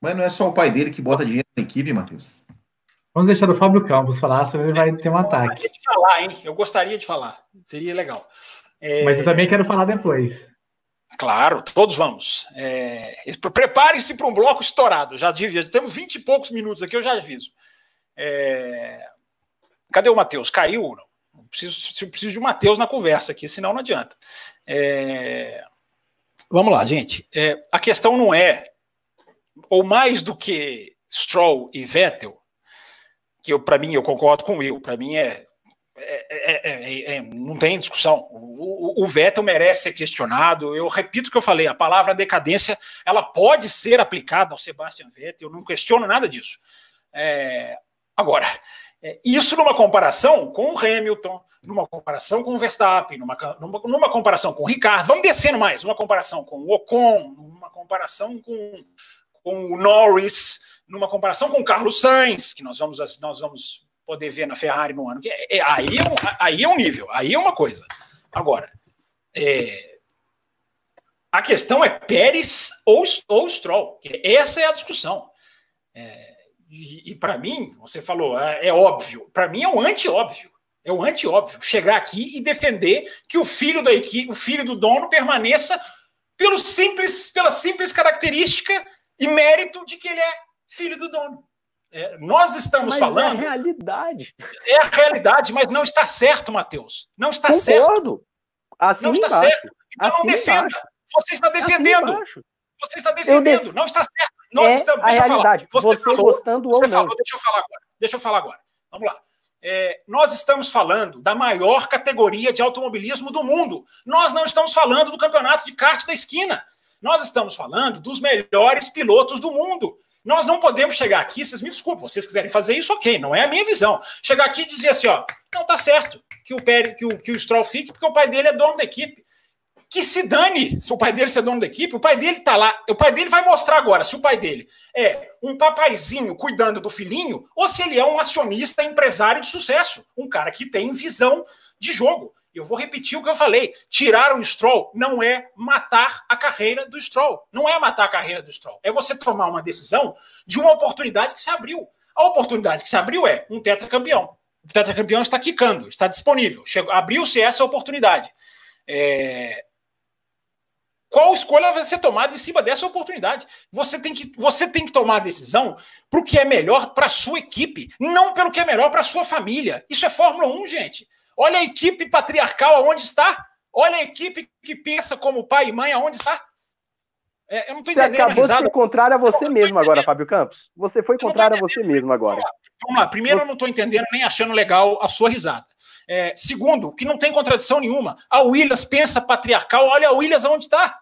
Mas não é só o pai dele que bota dinheiro na equipe, Matheus? Vamos deixar o Fábio Campos falar, senão ele vai ter um ataque. Eu gostaria de falar, hein? Eu gostaria de falar. Seria legal. É... Mas eu também quero falar depois. Claro, todos vamos. É, Preparem-se para um bloco estourado. Já, já temos 20 e poucos minutos aqui, eu já aviso. É... Cadê o Matheus? Caiu? Não. Preciso, preciso de um Matheus na conversa aqui, senão não adianta. É... Vamos lá, gente. É, a questão não é, ou mais do que Stroll e Vettel, que para mim eu concordo com o Will, para mim é é, é, é, não tem discussão. O, o, Vettel merece ser questionado. Eu repito o que eu falei: a palavra decadência ela pode ser aplicada ao Sebastian Vettel. Eu não questiono nada disso. agora, isso numa comparação com o Hamilton, numa comparação com o Verstappen, numa, numa, numa comparação com o Ricardo, vamos descendo mais, numa comparação com o Ocon, numa comparação com, com o Norris, numa comparação com o Carlos Sainz, que nós vamos, nós vamos poder ver na Ferrari no ano que é, aí, é um, aí é um nível, aí é uma coisa. Agora, é, a questão é Pérez ou, ou Stroll. Essa é a discussão. É, e, e para mim, você falou, é, é óbvio. Para mim é um anti-óbvio. É um anti-óbvio chegar aqui e defender que o filho da equipe, o filho do dono, permaneça pelo simples, pela simples característica e mérito de que ele é filho do dono. É, nós estamos mas falando. É a realidade. É a realidade, mas não está certo, Matheus. Não está Concordo. certo. Assim não está embaixo. certo. Então assim não defenda. Embaixo. Você está defendendo. Assim você está defendendo. Def... Não está certo. Nós é estamos, a realidade. Você, você falou, gostando você ou falou, não. Deixa eu falar agora. Deixa eu falar agora. Vamos lá. É, nós estamos falando da maior categoria de automobilismo do mundo. Nós não estamos falando do campeonato de kart da esquina. Nós estamos falando dos melhores pilotos do mundo. Nós não podemos chegar aqui, vocês me desculpem, vocês quiserem fazer isso, ok, não é a minha visão. Chegar aqui e dizer assim, ó, não tá certo que o, Pérez, que o, que o Stroll fique, porque o pai dele é dono da equipe. Que se dane se o pai dele ser dono da equipe, o pai dele tá lá, o pai dele vai mostrar agora se o pai dele é um papaizinho cuidando do filhinho ou se ele é um acionista empresário de sucesso, um cara que tem visão de jogo. Eu vou repetir o que eu falei. Tirar o Stroll não é matar a carreira do Stroll. Não é matar a carreira do Stroll. É você tomar uma decisão de uma oportunidade que se abriu. A oportunidade que se abriu é um tetracampeão. O tetracampeão está quicando, está disponível. Abriu-se essa oportunidade. É... Qual escolha vai ser tomada em cima dessa oportunidade? Você tem que, você tem que tomar a decisão para o que é melhor para a sua equipe, não pelo que é melhor para a sua família. Isso é Fórmula 1, gente. Olha a equipe patriarcal aonde está. Olha a equipe que pensa como pai e mãe aonde está. É, eu não entendendo. Você acabou de ser contrário a você mesmo agora, Fábio Campos. Você foi contrário a você mesmo agora. Vamos lá. Vamos lá. Primeiro, você... eu não estou entendendo nem achando legal a sua risada. É, segundo, que não tem contradição nenhuma. A Williams pensa patriarcal. Olha a Williams aonde está.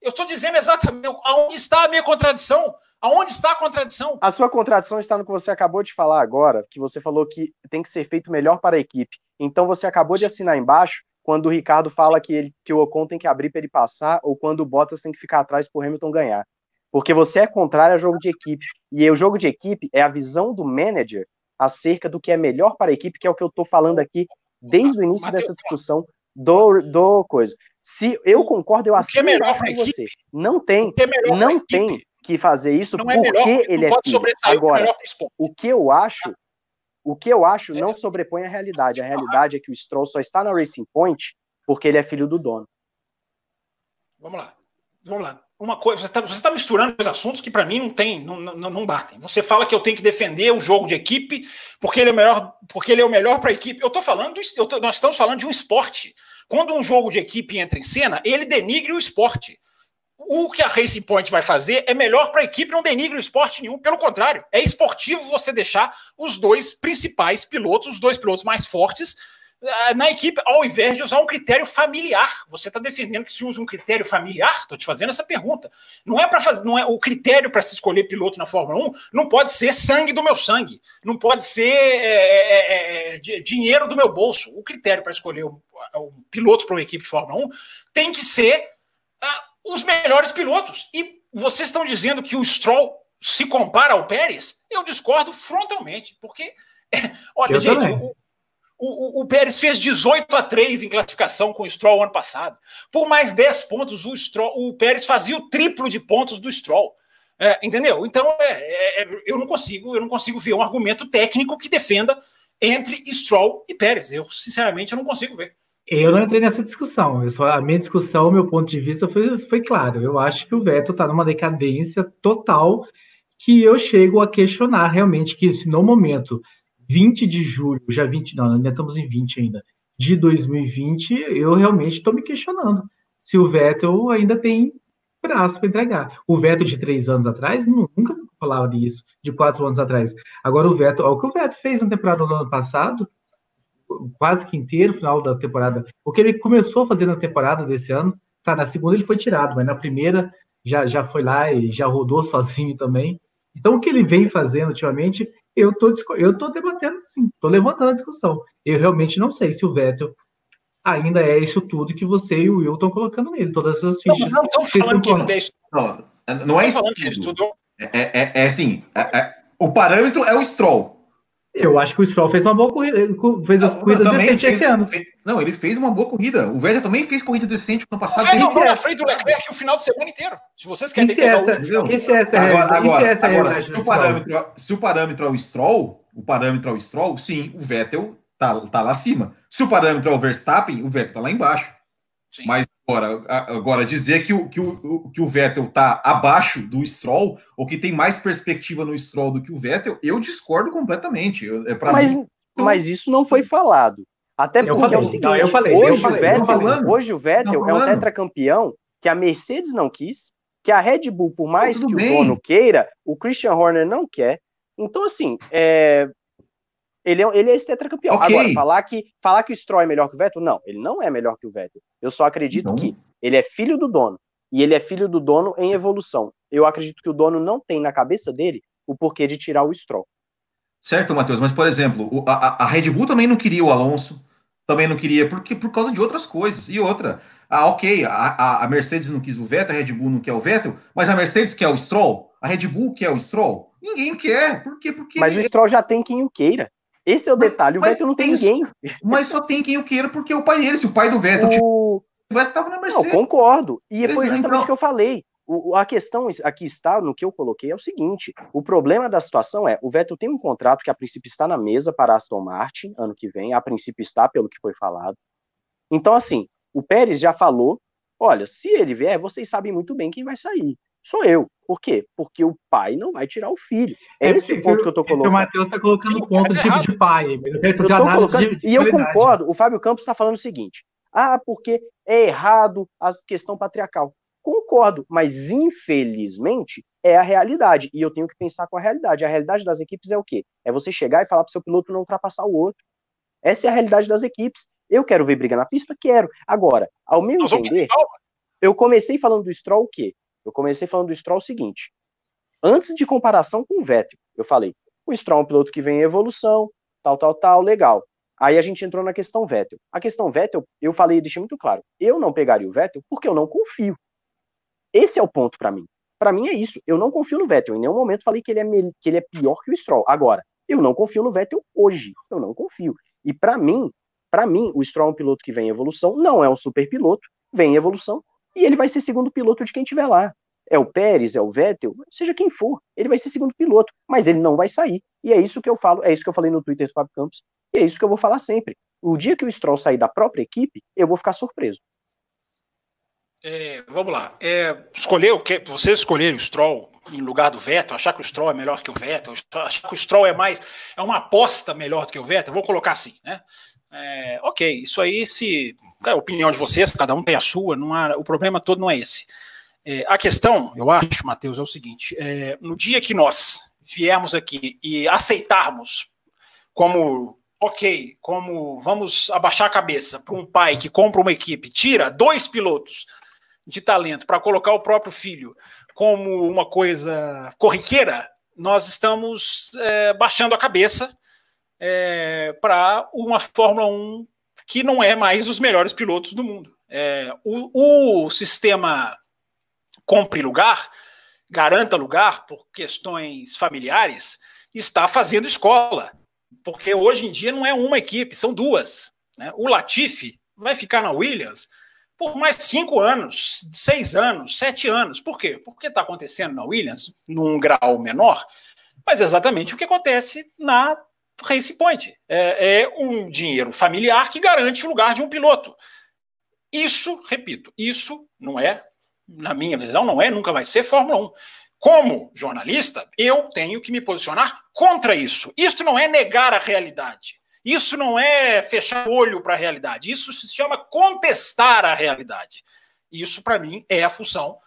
Eu estou dizendo exatamente aonde está a minha contradição. Aonde está a contradição? A sua contradição está no que você acabou de falar agora, que você falou que tem que ser feito melhor para a equipe. Então você acabou de assinar embaixo quando o Ricardo fala que, ele, que o Ocon tem que abrir para ele passar, ou quando o Bottas tem que ficar atrás para o Hamilton ganhar. Porque você é contrário ao jogo de equipe. E o jogo de equipe é a visão do manager acerca do que é melhor para a equipe, que é o que eu estou falando aqui desde o início Mateus, dessa discussão do, do coisa. Se eu concordo, eu assino é com você. Não tem, é não tem que fazer isso não porque é melhor, ele é filho. Agora, o que eu acho o que eu acho não sobrepõe a realidade. A realidade é que o Stroll só está na Racing Point porque ele é filho do dono. Vamos lá. Vamos lá. Uma coisa, você está tá misturando dois assuntos que para mim não tem, não, não, não batem. Você fala que eu tenho que defender o jogo de equipe porque ele é o melhor, porque ele é o melhor para a equipe. Eu estou falando, eu tô, nós estamos falando de um esporte. Quando um jogo de equipe entra em cena, ele denigre o esporte o que a Racing Point vai fazer é melhor para a equipe, não denigre o esporte nenhum. Pelo contrário, é esportivo você deixar os dois principais pilotos, os dois pilotos mais fortes, eh, na equipe, ao invés de usar um critério familiar. Você está defendendo que se usa um critério familiar? Estou te fazendo essa pergunta. Não é para fazer, não é o critério para se escolher piloto na Fórmula 1 não pode ser sangue do meu sangue, não pode ser é, é, é, dinheiro do meu bolso. O critério para escolher um, um piloto para uma equipe de Fórmula 1 tem que ser uh, os melhores pilotos. E vocês estão dizendo que o Stroll se compara ao Pérez? Eu discordo frontalmente, porque, olha, eu gente, o, o, o, Pérez fez 18 a 3 em classificação com o Stroll ano passado. Por mais 10 pontos, o, Stroll, o Pérez fazia o triplo de pontos do Stroll. É, entendeu? Então, é, é, é, eu não consigo, eu não consigo ver um argumento técnico que defenda entre Stroll e Pérez. Eu, sinceramente, eu não consigo ver. Eu não entrei nessa discussão. Eu só, a minha discussão, o meu ponto de vista foi, foi claro. Eu acho que o Vettel está numa decadência total que eu chego a questionar realmente que se no momento 20 de julho, já 20, não, ainda estamos em 20 ainda, de 2020, eu realmente estou me questionando se o Vettel ainda tem braço para entregar. O Vettel de três anos atrás, nunca falava disso, de quatro anos atrás. Agora o Vettel, olha o que o Vettel fez na temporada do ano passado, quase que inteiro, final da temporada. O que ele começou a fazer na temporada desse ano, tá, na segunda ele foi tirado, mas na primeira já, já foi lá e já rodou sozinho também. Então, o que ele vem fazendo ultimamente, eu tô, eu tô debatendo sim, tô levantando a discussão. Eu realmente não sei se o Vettel ainda é isso tudo que você e o Will estão colocando nele, todas essas fichas. Não, não falando que não é isso. Não, não é isso. Tudo. É, é, é assim, é, é, o parâmetro é o Stroll. Eu acho que o Stroll fez uma boa corrida, fez as corridas decentes esse ano. Fez, não, ele fez uma boa corrida. O Vettel também fez corrida decente no passado. O Vettel na frente do Leclerc o final de semana inteiro. Se vocês querem se essa, e se essa é agora, agora, essa agora, se, o parâmetro, se o parâmetro é o Stroll, o parâmetro é o Stroll, sim, o Vettel tá, tá lá acima. Se o parâmetro é o Verstappen, o Vettel tá lá embaixo. Sim. Mas agora, agora dizer que o, que, o, que o Vettel está abaixo do Stroll, ou que tem mais perspectiva no Stroll do que o Vettel, eu discordo completamente. Eu, é mas, mim... mas isso não foi falado. Até porque falei, é o seguinte, não, eu falei, hoje, eu falei, o Vettel, hoje o Vettel é um tetracampeão que a Mercedes não quis, que a Red Bull, por mais que bem. o dono queira, o Christian Horner não quer. Então, assim, é, ele é, ele é esse tetracampeão. Okay. Agora, falar que, falar que o Stroll é melhor que o Vettel, não, ele não é melhor que o Vettel. Eu só acredito não. que ele é filho do dono. E ele é filho do dono em evolução. Eu acredito que o dono não tem na cabeça dele o porquê de tirar o Stroll. Certo, Matheus, mas por exemplo, a, a Red Bull também não queria o Alonso, também não queria, porque por causa de outras coisas. E outra, ah, ok, a, a Mercedes não quis o Vettel, a Red Bull não quer o Vettel, mas a Mercedes quer o Stroll, a Red Bull quer o Stroll. Ninguém quer. Por quê? Porque. Mas o Stroll já tem quem o queira. Esse é o detalhe. O mas Vettel não tem, ninguém. Mas só tem quem o queira porque é o pai dele. Se o pai do Vettel. O, o Vettel tava na Mercedes. Não, concordo. E foi justamente o que eu falei. O, a questão aqui está, no que eu coloquei, é o seguinte: o problema da situação é, o Vettel tem um contrato que a princípio está na mesa para Aston Martin ano que vem, a princípio está, pelo que foi falado. Então, assim, o Pérez já falou: olha, se ele vier, vocês sabem muito bem quem vai sair sou eu. Por quê? Porque o pai não vai tirar o filho. É, é esse o ponto que eu tô colocando. o Matheus está colocando o ponto é tipo de pai. Eu quero fazer eu colocando, de, E eu concordo. O Fábio Campos está falando o seguinte: ah, porque é errado a questão patriarcal. Concordo, mas infelizmente é a realidade. E eu tenho que pensar com a realidade. A realidade das equipes é o quê? É você chegar e falar para o seu piloto não ultrapassar o outro. Essa é a realidade das equipes. Eu quero ver briga na pista? Quero. Agora, ao meu entender, eu comecei falando do Stroll o quê? Eu comecei falando do Stroll o seguinte: antes de comparação com o Vettel, eu falei, o Stroll é um piloto que vem em evolução, tal, tal, tal, legal. Aí a gente entrou na questão Vettel. A questão Vettel, eu falei, deixei muito claro, eu não pegaria o Vettel porque eu não confio. Esse é o ponto para mim. Para mim é isso. Eu não confio no Vettel. Em nenhum momento falei que ele é, que ele é pior que o Stroll. Agora, eu não confio no Vettel hoje. Eu não confio. E para mim, para mim, o Stroll é um piloto que vem em evolução, não é um super piloto, vem em evolução, e ele vai ser segundo piloto de quem tiver lá. É o Pérez, é o Vettel, seja quem for, ele vai ser segundo piloto, mas ele não vai sair. E é isso que eu falo, é isso que eu falei no Twitter do Fábio Campos, e é isso que eu vou falar sempre. O dia que o Stroll sair da própria equipe, eu vou ficar surpreso. É, vamos lá. É, escolher o que você escolher o Stroll em lugar do Vettel, achar que o Stroll é melhor que o Vettel, achar que o Stroll é mais é uma aposta melhor do que o Vettel, vou colocar assim, né? É, ok, isso aí se a opinião de vocês, cada um tem a sua, não há, o problema todo não é esse. É, a questão, eu acho, Matheus, é o seguinte: é, no dia que nós viermos aqui e aceitarmos como ok, como vamos abaixar a cabeça para um pai que compra uma equipe, tira dois pilotos de talento para colocar o próprio filho como uma coisa corriqueira, nós estamos é, baixando a cabeça é, para uma Fórmula 1 que não é mais os melhores pilotos do mundo. É, o, o, sistema compre lugar, garanta lugar por questões familiares, está fazendo escola. Porque hoje em dia não é uma equipe, são duas. Né? O Latifi vai ficar na Williams por mais cinco anos, seis anos, sete anos. Por quê? Porque está acontecendo na Williams, num grau menor, mas exatamente o que acontece na Race Point. É, é um dinheiro familiar que garante o lugar de um piloto. Isso, repito, isso não é, na minha visão, não é, nunca vai ser Fórmula 1. Como jornalista, eu tenho que me posicionar contra isso. Isso não é negar a realidade. Isso não é fechar o olho para a realidade. Isso se chama contestar a realidade. Isso, para mim, é a função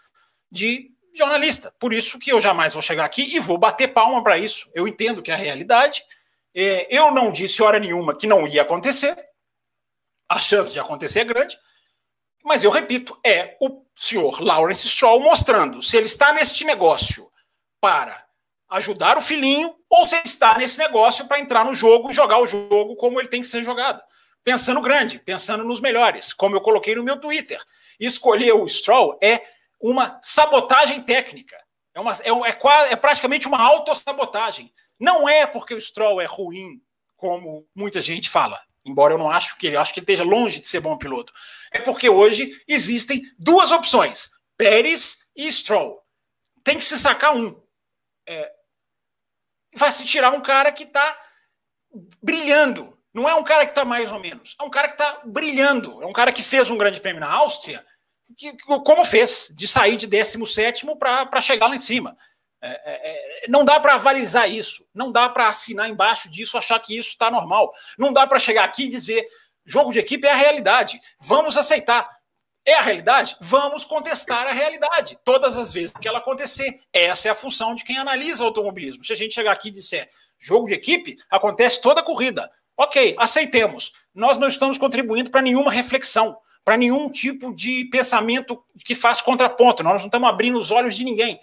de jornalista. Por isso que eu jamais vou chegar aqui e vou bater palma para isso. Eu entendo que a realidade É, eu não disse hora nenhuma que não ia acontecer. A chance de acontecer é grande. Mas eu repito, é o senhor Lawrence Stroll mostrando se ele está neste negócio para ajudar o filhinho ou se ele está nesse negócio para entrar no jogo e jogar o jogo como ele tem que ser jogado. Pensando grande, pensando nos melhores, como eu coloquei no meu Twitter. Escolher o Stroll é uma sabotagem técnica. É, uma, é, é, é praticamente uma autossabotagem. Não é porque o Stroll é ruim, como muita gente fala. Embora eu não acho que ele acho que ele esteja longe de ser bom piloto. É porque hoje existem duas opções: Pérez e Stroll. Tem que se sacar um. É, vai se tirar um cara que está brilhando. Não é um cara que está mais ou menos. É um cara que está brilhando. É um cara que fez um grande prêmio na Áustria, que, como fez, de sair de 17 para chegar lá em cima. É, é, é, não dá para avalizar isso, não dá para assinar embaixo disso, achar que isso está normal. Não dá para chegar aqui e dizer jogo de equipe é a realidade, vamos aceitar. É a realidade? Vamos contestar a realidade todas as vezes que ela acontecer. Essa é a função de quem analisa automobilismo. Se a gente chegar aqui e disser jogo de equipe, acontece toda a corrida. Ok, aceitemos. Nós não estamos contribuindo para nenhuma reflexão, para nenhum tipo de pensamento que faz contraponto. Nós não estamos abrindo os olhos de ninguém.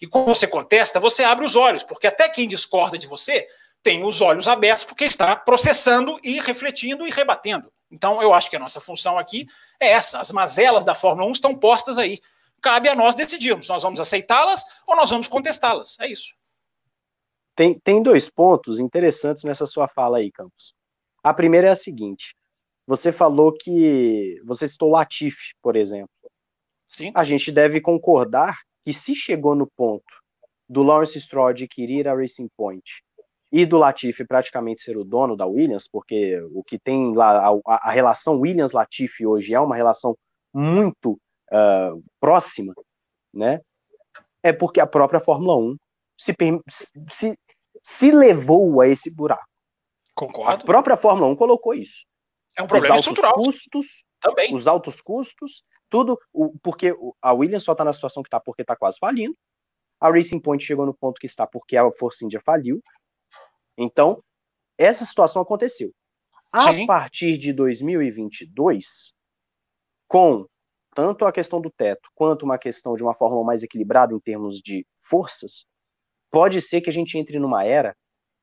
E quando você contesta, você abre os olhos, porque até quem discorda de você tem os olhos abertos porque está processando e refletindo e rebatendo. Então, eu acho que a nossa função aqui é essa. As mazelas da Fórmula 1 estão postas aí. Cabe a nós decidirmos. Nós vamos aceitá-las ou nós vamos contestá-las. É isso. Tem, tem dois pontos interessantes nessa sua fala aí, Campos. A primeira é a seguinte: você falou que. Você citou Latifi, por exemplo. Sim. A gente deve concordar que se chegou no ponto do Lawrence Stroll adquirir a Racing Point e do Latifi praticamente ser o dono da Williams, porque o que tem lá, a, a relação Williams-Latifi hoje é uma relação muito uh, próxima, né? É porque a própria Fórmula 1 se, se, se levou a esse buraco. Concordo. A própria Fórmula 1 colocou isso. É um problema os altos estrutural. Custos, Também. Os altos custos, tudo, porque a Williams só está na situação que está porque está quase falindo. A Racing Point chegou no ponto que está porque a Force India faliu. Então, essa situação aconteceu. A Sim. partir de 2022, com tanto a questão do teto quanto uma questão de uma forma mais equilibrada em termos de forças, pode ser que a gente entre numa era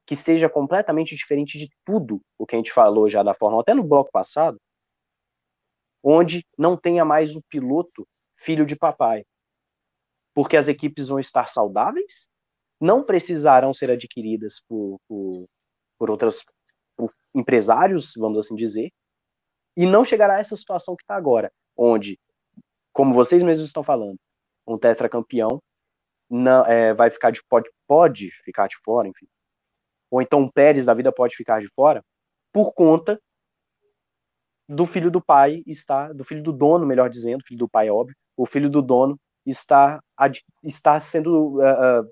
que seja completamente diferente de tudo o que a gente falou já da Fórmula, até no bloco passado, onde não tenha mais o piloto filho de papai. Porque as equipes vão estar saudáveis, não precisarão ser adquiridas por, por, por outros por empresários, vamos assim dizer, e não chegará a essa situação que está agora, onde, como vocês mesmos estão falando, um tetracampeão não, é, vai ficar de pode, pode ficar de fora, enfim. Ou então o Pérez da vida pode ficar de fora por conta do filho do pai está, do filho do dono, melhor dizendo, filho do pai óbvio, o filho do dono está, está sendo uh,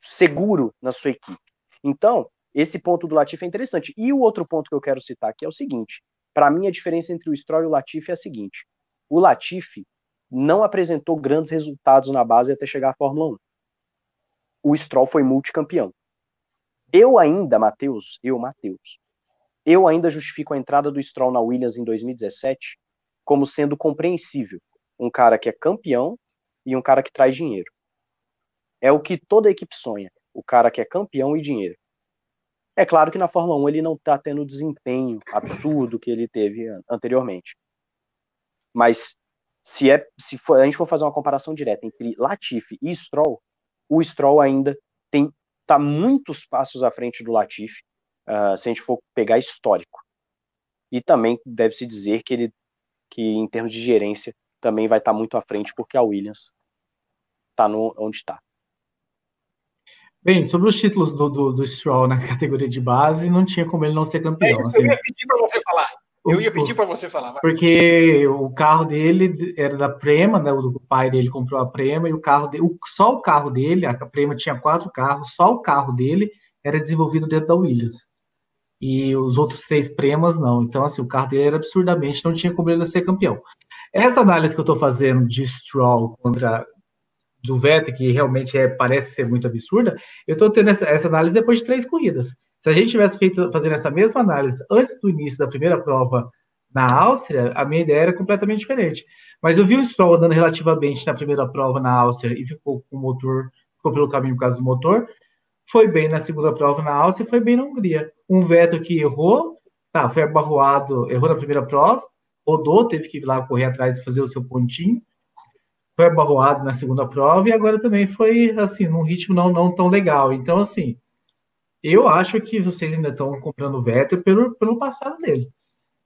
seguro na sua equipe. Então, esse ponto do Latifi é interessante. E o outro ponto que eu quero citar aqui é o seguinte: para mim, a diferença entre o Stroll e o Latifi é a seguinte: o Latifi não apresentou grandes resultados na base até chegar à Fórmula 1. O Stroll foi multicampeão. Eu ainda, Matheus, eu, Matheus, eu ainda justifico a entrada do Stroll na Williams em 2017 como sendo compreensível. Um cara que é campeão e um cara que traz dinheiro. É o que toda equipe sonha. O cara que é campeão e dinheiro. É claro que na Fórmula 1 ele não está tendo o desempenho absurdo que ele teve anteriormente. Mas se, é, se for, a gente for fazer uma comparação direta entre Latifi e Stroll, o Stroll ainda tem tá muitos passos à frente do Latifi uh, se a gente for pegar histórico. E também deve-se dizer que ele, que em termos de gerência, também vai estar tá muito à frente, porque a Williams está onde está. Bem, sobre os títulos do, do, do, Stroll na categoria de base, não tinha como ele não ser campeão. É isso, assim. Eu ia pedir para você falar. Eu ia pedir para você falar. Vai. Porque o carro dele era da Prema, né? O pai dele comprou a Prema e o carro dele, só o carro dele, a Prema tinha quatro carros, só o carro dele era desenvolvido dentro da Williams e os outros três premas não. Então, assim, o carro dele era absurdamente, não tinha como ele ser campeão. Essa análise que eu estou fazendo de Stroll contra do Vettel, que realmente é, parece ser muito absurda, eu estou tendo essa, essa, análise depois de três corridas. Se a gente tivesse feito fazendo essa mesma análise antes do início da primeira prova na Áustria, a minha ideia era completamente diferente. Mas eu vi o Stroll andando relativamente na primeira prova na Áustria e ficou com o motor, ficou pelo caminho por causa do motor. Foi bem na segunda prova na Áustria e foi bem na Hungria. Um Vettel que errou, tá, foi abarroado, errou na primeira prova, rodou, teve que ir lá correr atrás e fazer o seu pontinho. Foi abarroado na segunda prova e agora também foi, assim, num ritmo não, não tão legal. Então, assim, eu acho que vocês ainda estão comprando o Vettel pelo, pelo passado dele.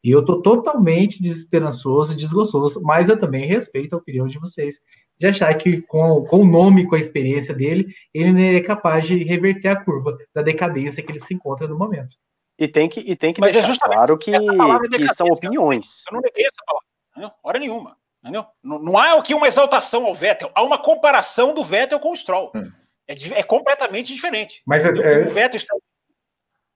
E eu estou totalmente desesperançoso e desgostoso, mas eu também respeito a opinião de vocês, de achar que com, com o nome, com a experiência dele, ele é capaz de reverter a curva da decadência que ele se encontra no momento. E tem que, e tem que mas é deixar é claro que, que são opiniões. Eu não neguei essa palavra, não, hora nenhuma. Entendeu? Não, não há aqui uma exaltação ao Vettel, há uma comparação do Vettel com o Stroll. Hum. É, é completamente diferente. Mas é, é, o Vettel está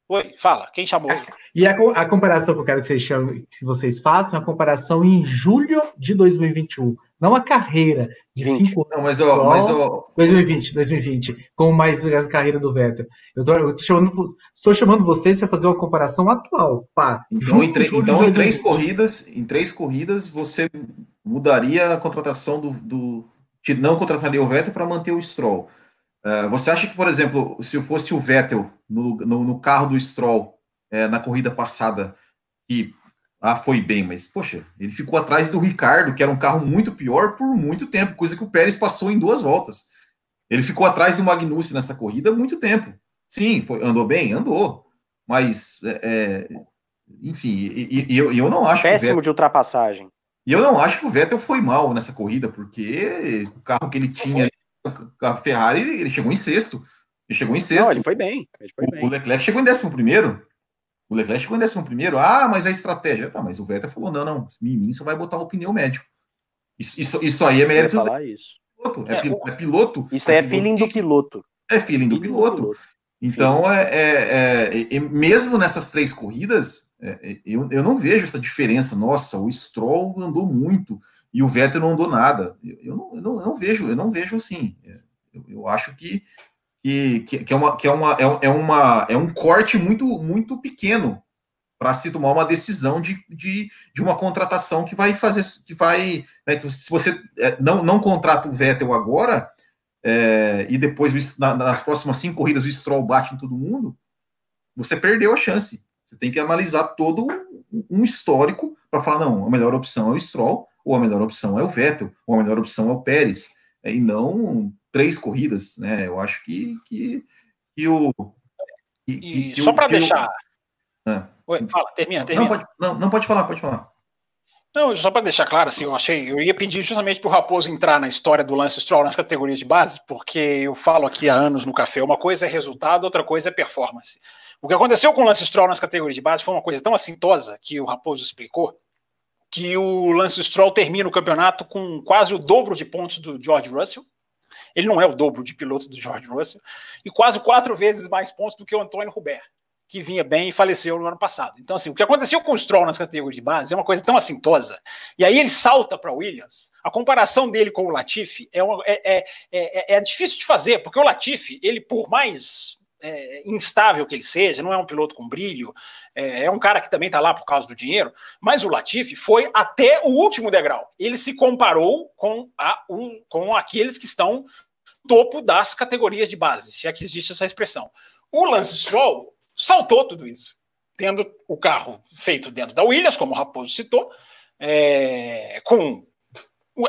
Oi, fala, quem chamou? E a, a comparação que eu quero que vocês, chamem, que vocês façam é a comparação em julho de 2021, não a carreira de 20. cinco não, mas, ó, mas ó... 2020, 2020, com mais a carreira do Vettel. Eu estou chamando, estou chamando vocês para fazer uma comparação atual. Pá, então, em, então em, três corridas, em três corridas, você mudaria a contratação do, do que não contrataria o Vettel para manter o Stroll. Uh, você acha que, por exemplo, se fosse o Vettel no, no, no carro do Stroll é, na corrida passada, que ah, foi bem, mas poxa, ele ficou atrás do Ricardo, que era um carro muito pior por muito tempo, coisa que o Pérez passou em duas voltas. Ele ficou atrás do Magnussen nessa corrida muito tempo. Sim, foi, andou bem, andou, mas é, é enfim, e, e, eu, eu não acho péssimo Vettel, de ultrapassagem. E eu não acho que o Vettel foi mal nessa corrida, porque o carro que ele tinha a Ferrari, ele chegou em sexto. Ele chegou em sexto. Não, ele foi bem. Ele foi o, bem. o Leclerc chegou em décimo primeiro. O Leclerc chegou em décimo primeiro. Ah, mas a estratégia. Tá, mas o Vettel falou: não, não, em mim você vai botar um pneu médio. Isso, isso, isso aí é mérito falar do isso. piloto. É, é, é, piloto. Isso é, é feeling do piloto. É feeling do piloto. Do piloto. Então, é, é, é, mesmo nessas três corridas, é, eu, eu não vejo essa diferença. Nossa, o Stroll andou muito e o Vettel não andou nada. Eu, eu, não, eu não, eu não vejo, eu não vejo assim. Eu, eu acho que, que, que, é, uma, que é, uma, é, é, uma, é um corte muito, muito pequeno para se tomar uma decisão de, de, de uma contratação que vai fazer, que vai, né, que se você é, não, não contrata o Vettel agora é, e depois na, nas próximas cinco corridas o Stroll bate em todo mundo, você perdeu a chance. Você tem que analisar todo um histórico para falar não, a melhor opção é o Stroll, ou a melhor opção é o Vettel, ou a melhor opção é o Pérez, é, e não três corridas, né? Eu acho que, que, que o. Que, e que, só para deixar. Ah. Oi, fala, termina, termina. Não pode, não, não pode falar, pode falar. Não, só para deixar claro, assim, eu achei, eu ia pedir justamente para o Raposo entrar na história do Lance Stroll nas categorias de base, porque eu falo aqui há anos no café, uma coisa é resultado, outra coisa é performance. O que aconteceu com o Lance Stroll nas categorias de base foi uma coisa tão assintosa que o Raposo explicou, que o Lance Stroll termina o campeonato com quase o dobro de pontos do George Russell, ele não é o dobro de piloto do George Russell, e quase quatro vezes mais pontos do que o Antônio Hubert, que vinha bem e faleceu no ano passado. Então, assim, o que aconteceu com o Stroll nas categorias de base é uma coisa tão assintosa, e aí ele salta para Williams. A comparação dele com o Latifi é, uma, é, é, é, é difícil de fazer, porque o Latifi, ele, por mais é, instável que ele seja, não é um piloto com brilho, é, é um cara que também está lá por causa do dinheiro, mas o Latifi foi até o último degrau. Ele se comparou com, a, um, com aqueles que estão topo das categorias de base, se é que existe essa expressão. O Lance Stroll saltou tudo isso, tendo o carro feito dentro da Williams, como o Raposo citou, é, com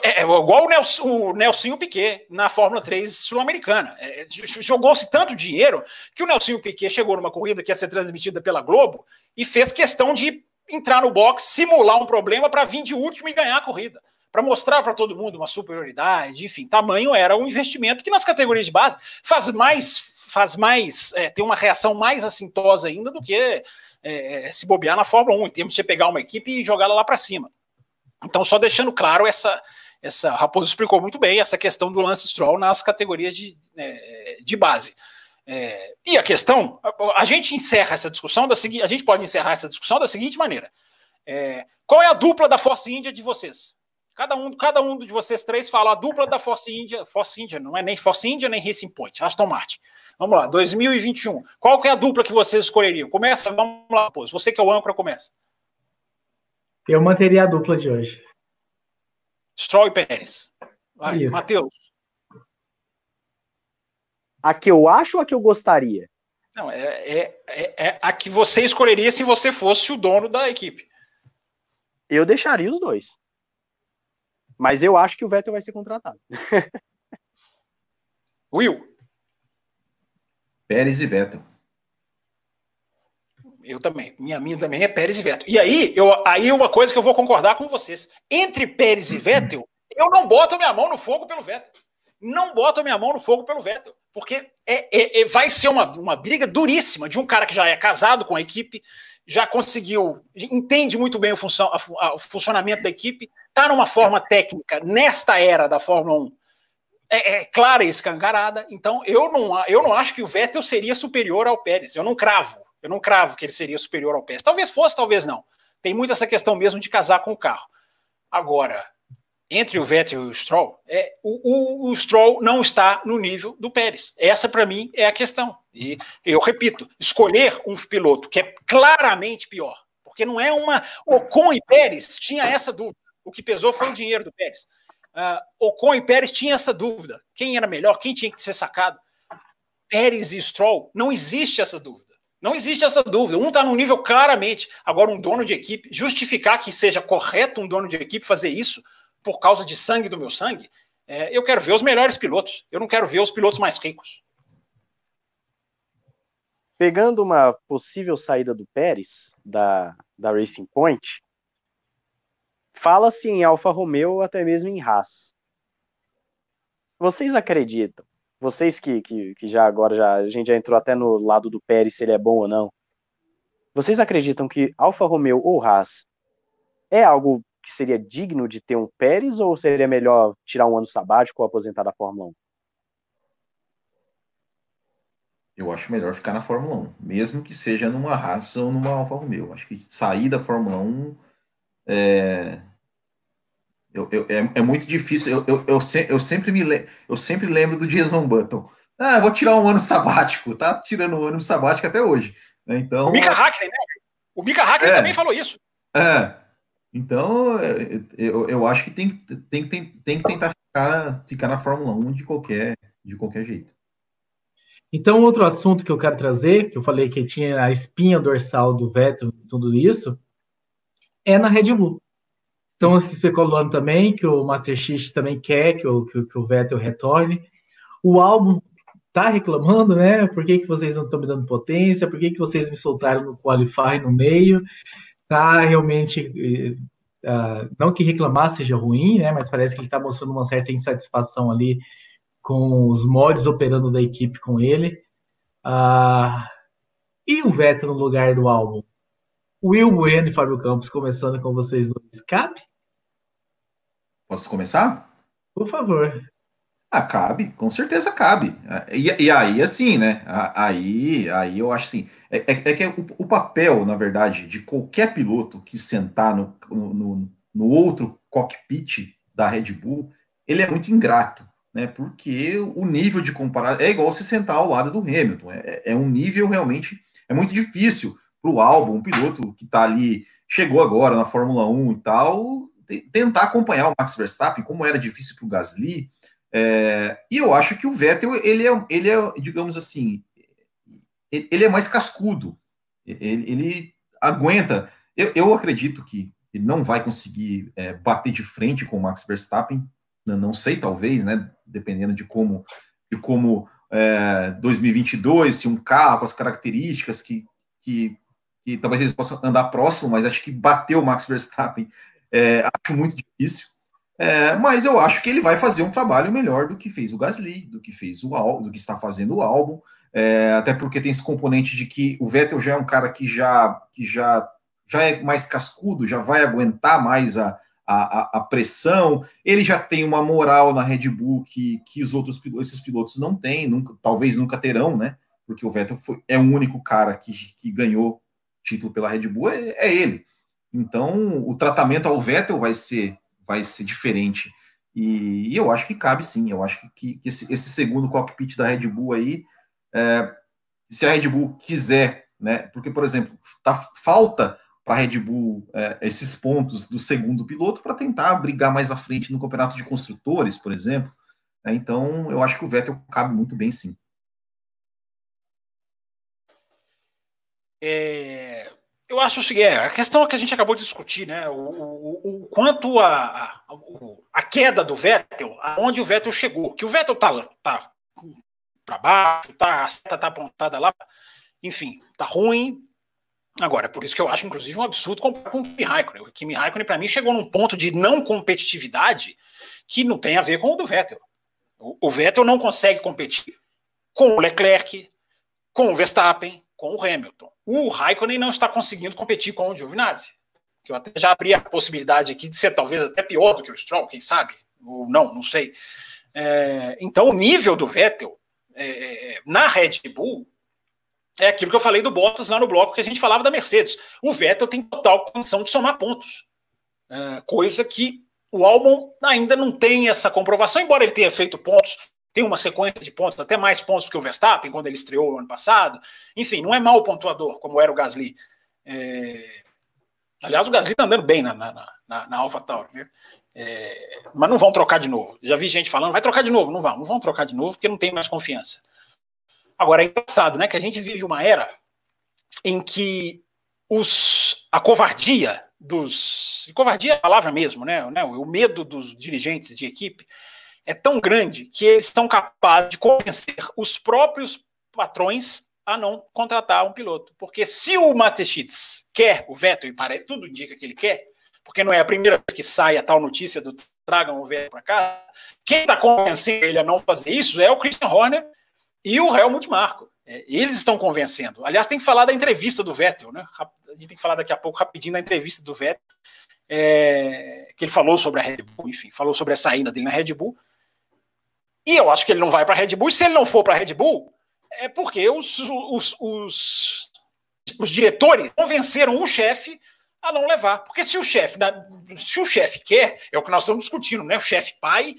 é, é, igual o, Nelson, o Nelsinho Piquet na Fórmula 3 sul-americana. É, Jogou-se tanto dinheiro que o Nelsinho Piquet chegou numa corrida que ia ser transmitida pela Globo e fez questão de entrar no box, simular um problema para vir de último e ganhar a corrida. Para mostrar para todo mundo uma superioridade, enfim, tamanho era um investimento que nas categorias de base faz mais, faz mais, é, tem uma reação mais assintosa ainda do que é, é se bobear na Fórmula 1, em termos de você pegar uma equipe e jogar ela lá para cima. Então, só deixando claro essa. essa Raposo explicou muito bem essa questão do Lance Stroll nas categorias de, é, de base. É, e a questão, a, a, gente encerra essa discussão da seguinte, a gente pode encerrar essa discussão da seguinte maneira: é, qual é a dupla da Force India de vocês? Cada um, cada um de vocês três fala a dupla da Force India, Force India, não é nem Force India nem Racing Point, Aston Martin. Vamos lá, 2021. Qual que é a dupla que vocês escolheriam? Começa, vamos lá, pô. Você que é o âncora, começa. Eu manteria a dupla de hoje. Stroll e Pérez. Vai, Matheus. A que eu acho ou a que eu gostaria? Não, é, é, é, é, a que você escolheria se você fosse o dono da equipe. Eu deixaria os dois. Mas eu acho que o Vettel vai ser contratado. Will. Pérez e Vettel. Eu também. Minha minha também é Pérez e Vettel. E aí, eu, aí uma coisa que eu vou concordar com vocês. Entre Pérez e Vettel, eu não boto minha mão no fogo pelo Vettel. Não boto minha mão no fogo pelo Vettel. Porque é, é, é, vai ser uma, uma briga duríssima de um cara que já é casado com a equipe, já conseguiu, entende muito bem o, função, a, a, o funcionamento da equipe, está numa forma técnica nesta era da Fórmula 1 é, é, clara e escancarada. Então eu não, eu não acho que o Vettel seria superior ao Pérez. Eu não cravo. Eu não cravo que ele seria superior ao Pérez. Talvez fosse, talvez não. Tem muito essa questão mesmo de casar com o carro. Agora, entre o Vettel e o Stroll, é, o, o, o Stroll não está no nível do Pérez. Essa, para mim, é a questão. E eu repito, escolher um piloto que é claramente pior, porque não é uma. Ocon e Pérez tinha essa dúvida. O que pesou foi o dinheiro do Pérez. Uh, Ocon e Pérez tinha essa dúvida. Quem era melhor, quem tinha que ser sacado? Pérez e Stroll, não existe essa dúvida. Não existe essa dúvida. Um está no nível claramente. Agora, um dono de equipe, justificar que seja correto um dono de equipe fazer isso por causa de sangue do meu sangue, é, eu quero ver os melhores pilotos. Eu não quero ver os pilotos mais ricos. Pegando uma possível saída do Pérez, da, da Racing Point, fala-se em Alfa Romeo até mesmo em Haas. Vocês acreditam? Vocês que, que, que já agora já, a gente já entrou até no lado do Pérez, se ele é bom ou não. Vocês acreditam que Alfa Romeo ou Haas é algo que seria digno de ter um Pérez ou seria melhor tirar um ano sabático ou aposentar da Fórmula 1? Eu acho melhor ficar na Fórmula 1, mesmo que seja numa Haas ou numa Alfa Romeo. Acho que sair da Fórmula 1 é, eu, eu, é, é, muito difícil. Eu, eu, eu, se, eu, sempre me le, eu sempre lembro do Jason Button. Ah, vou tirar um ano sabático. Tá tirando um ano sabático até hoje. Né? Então, o Mika Hakkinen, né? O Mika Hakkinen é, também falou isso. É. Então, é, eu, eu acho que tem, tem, tem, tem que tentar ficar, ficar na Fórmula 1 de qualquer, de qualquer jeito. Então, outro assunto que eu quero trazer, que eu falei que tinha a espinha dorsal do Vettel e tudo isso, é na Red Bull. Então, se especulando também que o Master Chief também quer que o, que, que o Vettel retorne. O álbum tá reclamando, né? Por que, que vocês não estão me dando potência? Por que, que vocês me soltaram no Qualify no meio? tá realmente. Uh, não que reclamar seja ruim, né? Mas parece que ele está mostrando uma certa insatisfação ali com os mods operando da equipe com ele. Uh, e o Vettel no lugar do álbum? Will Bueno e Fábio Campos, começando com vocês dois. Cabe? Posso começar? Por favor. Ah, cabe, com certeza cabe. E, e aí, assim, né? Aí, aí eu acho assim. É, é, é que o, o, papel, na verdade, de qualquer piloto que sentar no, no, no, outro cockpit da Red Bull, ele é muito ingrato, né? Porque o nível de comparação é igual se sentar ao lado do Hamilton. É, é um nível realmente. É muito difícil para o álbum, um piloto que está ali, chegou agora na Fórmula 1 e tal, tentar acompanhar o Max Verstappen, como era difícil para o Gasly. É, e eu acho que o Vettel, ele é, ele é, digamos assim, ele é mais cascudo. Ele, ele aguenta. Eu, eu, acredito que ele não vai conseguir é, bater de frente com o Max Verstappen. Não sei, talvez, né? Dependendo de como, de como é, 2022, se um carro com as características que, que, que talvez eles possam andar próximo, mas acho que bater o Max Verstappen é, acho muito difícil. É, mas eu acho que ele vai fazer um trabalho melhor do que fez o Gasly, do que fez o do que está fazendo o álbum, é, até porque tem esse componente de que o Vettel já é um cara que já, que já, já é mais cascudo, já vai aguentar mais a, a, a pressão, ele já tem uma moral na Red Bull que, que os outros esses pilotos não têm, nunca, talvez nunca terão, né? Porque o Vettel foi, é o único cara que, que ganhou título pela Red Bull, é, é ele. Então, o tratamento ao Vettel vai ser vai ser diferente. E, e eu acho que cabe sim, eu acho que, que esse, esse, segundo cockpit da Red Bull aí, é, se a Red Bull quiser, né? Porque, por exemplo, tá, falta para a Red Bull é, esses pontos do segundo piloto para tentar brigar mais à frente no campeonato de construtores, por exemplo. Né? Então, eu acho que o Vettel cabe muito bem, sim. É, eu acho o seguinte, é, a questão que a gente acabou de discutir, né? O, o, o quanto a, a, a, queda do Vettel, aonde o Vettel chegou, que o Vettel tá, tá para baixo, tá, a seta tá apontada lá, enfim, tá ruim. Agora, por isso que eu acho, inclusive, um absurdo comparar com o Kimi Raikkonen. O Kimi Raikkonen, para mim, chegou num ponto de não competitividade que não tem a ver com o do Vettel. O, o Vettel não consegue competir com o Leclerc, com o Verstappen, com o Hamilton. O Raikkonen não está conseguindo competir com o Giovinazzi. Que eu até já abri a possibilidade aqui de ser talvez até pior do que o Stroll, quem sabe? Ou não, não sei. É, então, o nível do Vettel é, é, na Red Bull é aquilo que eu falei do Bottas lá no bloco que a gente falava da Mercedes. O Vettel tem total condição de somar pontos. É, coisa que o Albon ainda não tem essa comprovação, embora ele tenha feito pontos tem uma sequência de pontos, até mais pontos que o Verstappen, quando ele estreou no ano passado. Enfim, não é mau pontuador, como era o Gasly. É... Aliás, o Gasly está andando bem na, na, na, na AlphaTauri, né? É... mas não vão trocar de novo. Já vi gente falando, vai trocar de novo. Não vão, não vão trocar de novo, porque não tem mais confiança. Agora, é engraçado, né, que a gente vive uma era em que os, a covardia dos... Covardia é a palavra mesmo, né? O medo dos dirigentes de equipe é tão grande que eles estão capazes de convencer os próprios patrões a não contratar um piloto. Porque se o Matechitz quer o veto, e tudo indica que ele quer, porque não é a primeira vez que sai a tal notícia do tragam o veto para cá, quem está convencendo ele a não fazer isso é o Christian Horner e o Helmut Marko. É, eles estão convencendo. Aliás, tem que falar da entrevista do Vettel, né? A gente tem que falar daqui a pouco rapidinho da entrevista do Vettel, é, que ele falou sobre a Red Bull, enfim, falou sobre a saída dele na Red Bull. E eu acho que ele não vai para a Red Bull. E se ele não for para a Red Bull, é porque os, os, os, os diretores convenceram o chefe a não levar. Porque se o chefe se o chefe quer, é o que nós estamos discutindo, né? O chefe pai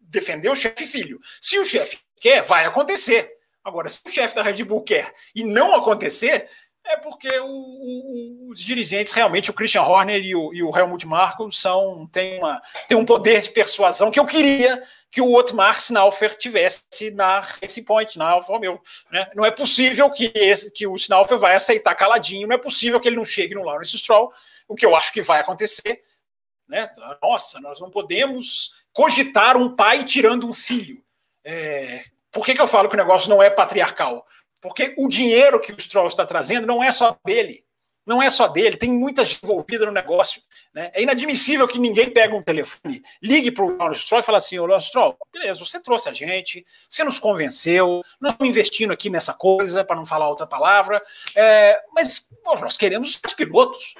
defender o chefe filho. Se o chefe quer, vai acontecer. Agora, se o chefe da Red Bull quer e não acontecer, é porque o, o, os dirigentes, realmente, o Christian Horner e o, e o Helmut Marko são, têm, uma, têm um poder de persuasão que eu queria que o Otmar Snaufer tivesse na Racing Point, na Alfa Romeo. Né? Não é possível que, esse, que o Snaufer vai aceitar caladinho, não é possível que ele não chegue no Lawrence Stroll, o que eu acho que vai acontecer. Né? Nossa, nós não podemos cogitar um pai tirando um filho. É, por que, que eu falo que o negócio não é patriarcal? Porque o dinheiro que o Stroll está trazendo não é só dele. Não é só dele, tem muita gente envolvida no negócio. Né? É inadmissível que ninguém pegue um telefone, ligue para o Lawrence Stroll e fale assim: Ô Lawrence Stroll, beleza, você trouxe a gente, você nos convenceu, nós estamos investindo aqui nessa coisa, para não falar outra palavra, é, mas pô, nós queremos os pilotos.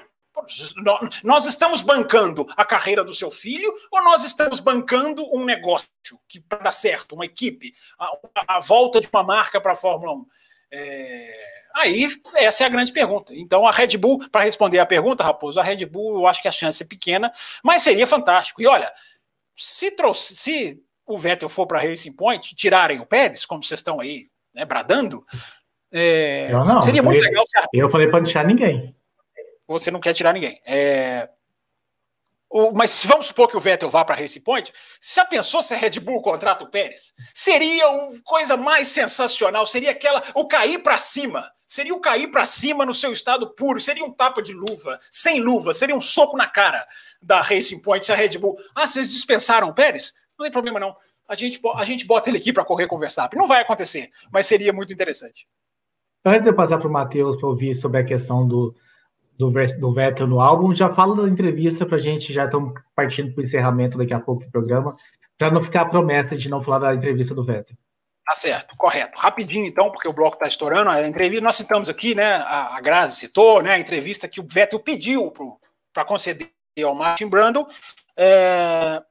Nós estamos bancando a carreira do seu filho ou nós estamos bancando um negócio que para dar certo, uma equipe, a, a volta de uma marca para a Fórmula 1? É, aí, essa é a grande pergunta. Então, a Red Bull, para responder a pergunta, Raposo, a Red Bull, eu acho que a chance é pequena, mas seria fantástico. E olha, se, trouxe, se o Vettel for para Racing Point, tirarem o Pérez, como vocês estão aí né, bradando, é, eu não, seria muito legal. Eu falei para não tirar ninguém. Você não quer tirar ninguém. É, mas vamos supor que o Vettel vá para Race Point, já pensou se a Red Bull contrata o Pérez? Seria a coisa mais sensacional, seria aquela o cair para cima, seria o cair para cima no seu estado puro, seria um tapa de luva, sem luva, seria um soco na cara da Racing Point se a Red Bull. Ah, vocês dispensaram o Pérez? Não tem problema não. A gente, a gente bota ele aqui para correr com o Verstappen. Não vai acontecer, mas seria muito interessante. Antes de eu passar para o Matheus para ouvir sobre a questão do, do, do Vettel no álbum. Já fala da entrevista para a gente, já estamos partindo para o encerramento daqui a pouco do programa, para não ficar a promessa de não falar da entrevista do Vettel. Tá certo, correto. Rapidinho, então, porque o bloco está estourando. A entrevista, nós citamos aqui, né? A, a Grazi citou, né? A entrevista que o Vettel pediu para conceder ao Martin Brundle. É,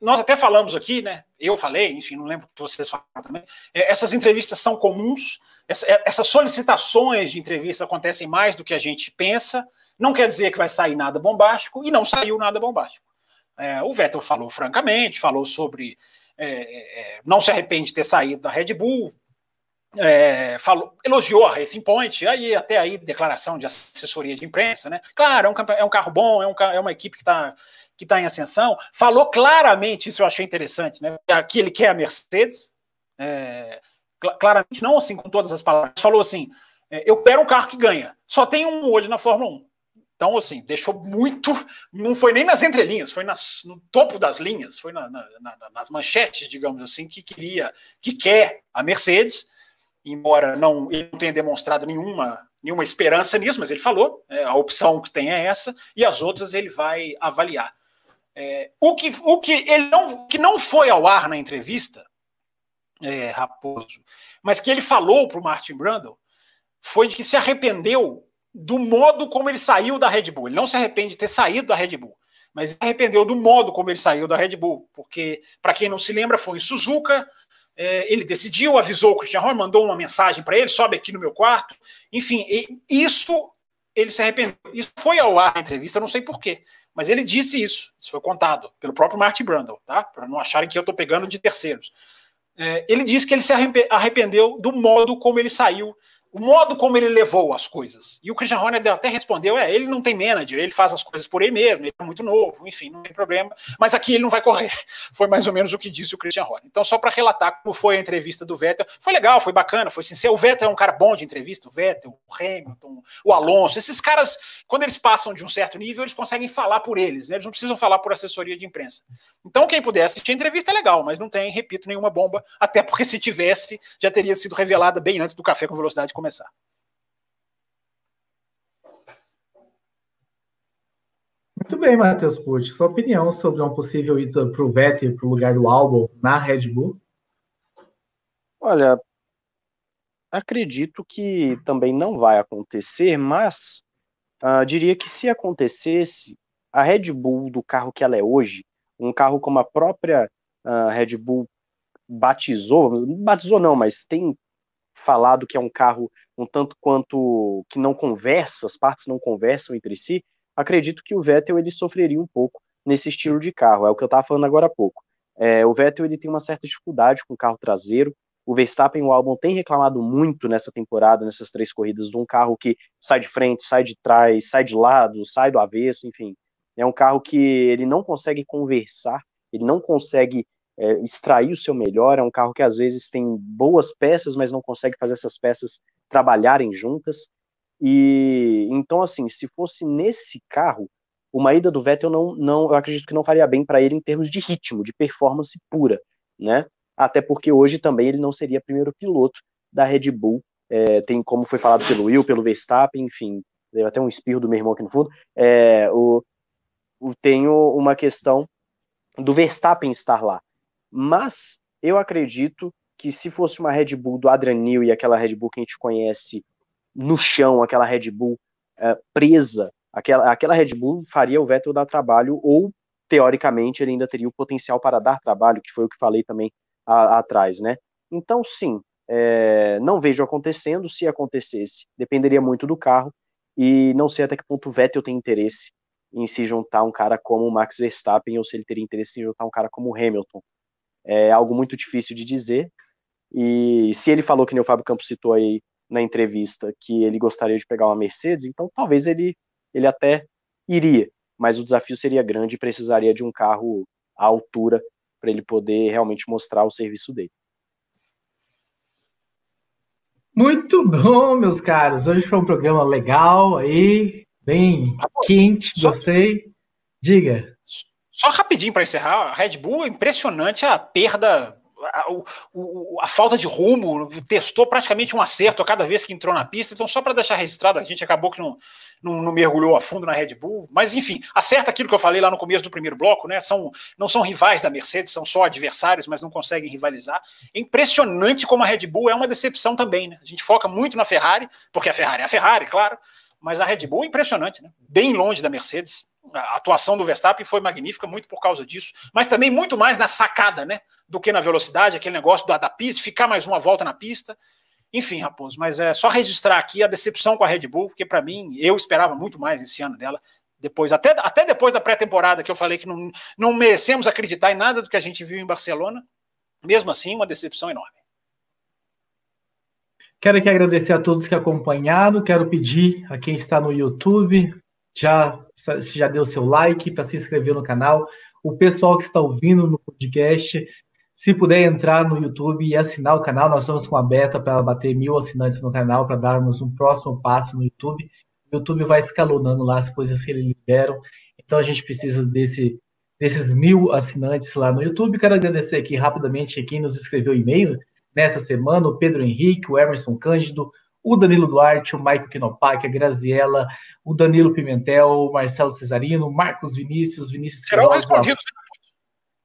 nós até falamos aqui, né? Eu falei, enfim, não lembro se vocês falaram também. É, essas entrevistas são comuns é, essas solicitações de entrevista acontecem mais do que a gente pensa. Não quer dizer que vai sair nada bombástico, e não saiu nada bombástico. É, o Vettel falou francamente, falou sobre é, é, não se arrepende de ter saído da Red Bull, é, falou, elogiou a Racing Point, aí até aí declaração de assessoria de imprensa, né? Claro, é um, é um carro bom, é, um, é uma equipe que está que tá em ascensão. Falou claramente, isso eu achei interessante, né? Que ele quer a Mercedes, é, claramente, não assim com todas as palavras, falou assim: é, eu quero um carro que ganha. Só tem um hoje na Fórmula 1. Então, assim, deixou muito. Não foi nem nas entrelinhas, foi nas, no topo das linhas, foi na, na, na, nas manchetes, digamos assim, que queria, que quer a Mercedes, embora não, ele não tenha demonstrado nenhuma, nenhuma esperança nisso, mas ele falou, é, a opção que tem é essa, e as outras ele vai avaliar. É, o que, o que ele não, que não foi ao ar na entrevista, é, Raposo, mas que ele falou para o Martin Brundle, foi de que se arrependeu do modo como ele saiu da Red Bull. Ele não se arrepende de ter saído da Red Bull, mas se arrependeu do modo como ele saiu da Red Bull, porque, para quem não se lembra, foi em Suzuka, é, ele decidiu, avisou o Christian Horner, mandou uma mensagem para ele, sobe aqui no meu quarto. Enfim, isso ele se arrependeu. Isso foi ao ar na entrevista, não sei porquê, mas ele disse isso. Isso foi contado pelo próprio Martin Brundle, tá? Para não acharem que eu estou pegando de terceiros. É, ele disse que ele se arrependeu do modo como ele saiu o modo como ele levou as coisas. E o Christian Horner até respondeu: é, ele não tem manager, ele faz as coisas por ele mesmo, ele é muito novo, enfim, não tem problema. Mas aqui ele não vai correr. Foi mais ou menos o que disse o Christian Horner. Então, só para relatar como foi a entrevista do Vettel, foi legal, foi bacana, foi sincero. O Vettel é um cara bom de entrevista, o Vettel, o Hamilton, o Alonso. Esses caras, quando eles passam de um certo nível, eles conseguem falar por eles, né? eles não precisam falar por assessoria de imprensa. Então, quem puder assistir a entrevista é legal, mas não tem, repito, nenhuma bomba, até porque se tivesse, já teria sido revelada bem antes do Café com Velocidade começar. Muito bem, Matheus Pucci. Sua opinião sobre um possível ida para o Vettel para o lugar do álbum na Red Bull? Olha, acredito que também não vai acontecer, mas uh, diria que se acontecesse, a Red Bull do carro que ela é hoje, um carro como a própria uh, Red Bull batizou, batizou não, mas tem falado que é um carro um tanto quanto que não conversa, as partes não conversam entre si, acredito que o Vettel ele sofreria um pouco nesse estilo de carro, é o que eu estava falando agora há pouco. É, o Vettel ele tem uma certa dificuldade com o carro traseiro, o Verstappen o Albon tem reclamado muito nessa temporada, nessas três corridas, de um carro que sai de frente, sai de trás, sai de lado, sai do avesso, enfim. É um carro que ele não consegue conversar, ele não consegue é, extrair o seu melhor. É um carro que às vezes tem boas peças, mas não consegue fazer essas peças trabalharem juntas. E então, assim, se fosse nesse carro, uma ida do Vettel não, não eu acredito que não faria bem para ele em termos de ritmo, de performance pura, né? Até porque hoje também ele não seria primeiro piloto da Red Bull. É, tem como foi falado pelo Will, pelo Verstappen, enfim, deu até um espirro do meu irmão aqui no fundo. É, o, o, tenho uma questão do Verstappen estar lá. Mas eu acredito que se fosse uma Red Bull do Adrian Newey, aquela Red Bull que a gente conhece no chão, aquela Red Bull uh, presa, aquela, aquela Red Bull faria o Vettel dar trabalho, ou teoricamente ele ainda teria o potencial para dar trabalho, que foi o que falei também a, a, atrás, né? Então, sim, é, não vejo acontecendo. Se acontecesse, dependeria muito do carro, e não sei até que ponto o Vettel tem interesse em se juntar um cara como o Max Verstappen, ou se ele teria interesse em juntar um cara como o Hamilton. É algo muito difícil de dizer, e se ele falou que nem o Fábio Campos citou aí na entrevista que ele gostaria de pegar uma Mercedes, então talvez ele, ele até iria, mas o desafio seria grande e precisaria de um carro à altura para ele poder realmente mostrar o serviço dele. Muito bom, meus caros. Hoje foi um programa legal aí, bem quente, gostei. Diga. Só rapidinho para encerrar, a Red Bull é impressionante a perda a, o, a, falta de rumo, testou praticamente um acerto a cada vez que entrou na pista. Então, só para deixar registrado, a gente acabou que não, não, não, mergulhou a fundo na Red Bull. Mas, enfim, acerta aquilo que eu falei lá no começo do primeiro bloco, né? São, não são rivais da Mercedes, são só adversários, mas não conseguem rivalizar. É impressionante como a Red Bull é uma decepção também, né? A gente foca muito na Ferrari, porque a Ferrari é a Ferrari, claro, mas a Red Bull é impressionante, né? Bem longe da Mercedes a atuação do Verstappen foi magnífica, muito por causa disso, mas também muito mais na sacada, né? Do que na velocidade, aquele negócio da, da pista, ficar mais uma volta na pista. Enfim, Raposo, mas é só registrar aqui a decepção com a Red Bull, porque para mim, eu esperava muito mais esse ano dela. Depois, até, até depois da pré-temporada, que eu falei que não, não merecemos acreditar em nada do que a gente viu em Barcelona. Mesmo assim, uma decepção enorme. Quero aqui agradecer a todos que acompanharam. Quero pedir a quem está no YouTube, já se já deu seu like para se inscrever no canal. O pessoal que está ouvindo no podcast, se puder entrar no YouTube e assinar o canal, nós estamos com a beta para bater mil assinantes no canal, para darmos um próximo passo no YouTube. O YouTube vai escalonando lá as coisas que ele liberam. Então a gente precisa desse, desses mil assinantes lá no YouTube. Quero agradecer aqui rapidamente quem nos escreveu e-mail nessa semana: o Pedro Henrique, o Emerson Cândido, o Danilo Duarte, o Maico Quinopac, a Graziella, o Danilo Pimentel, o Marcelo Cesarino, o Marcos Vinícius, Vinícius Serão respondidos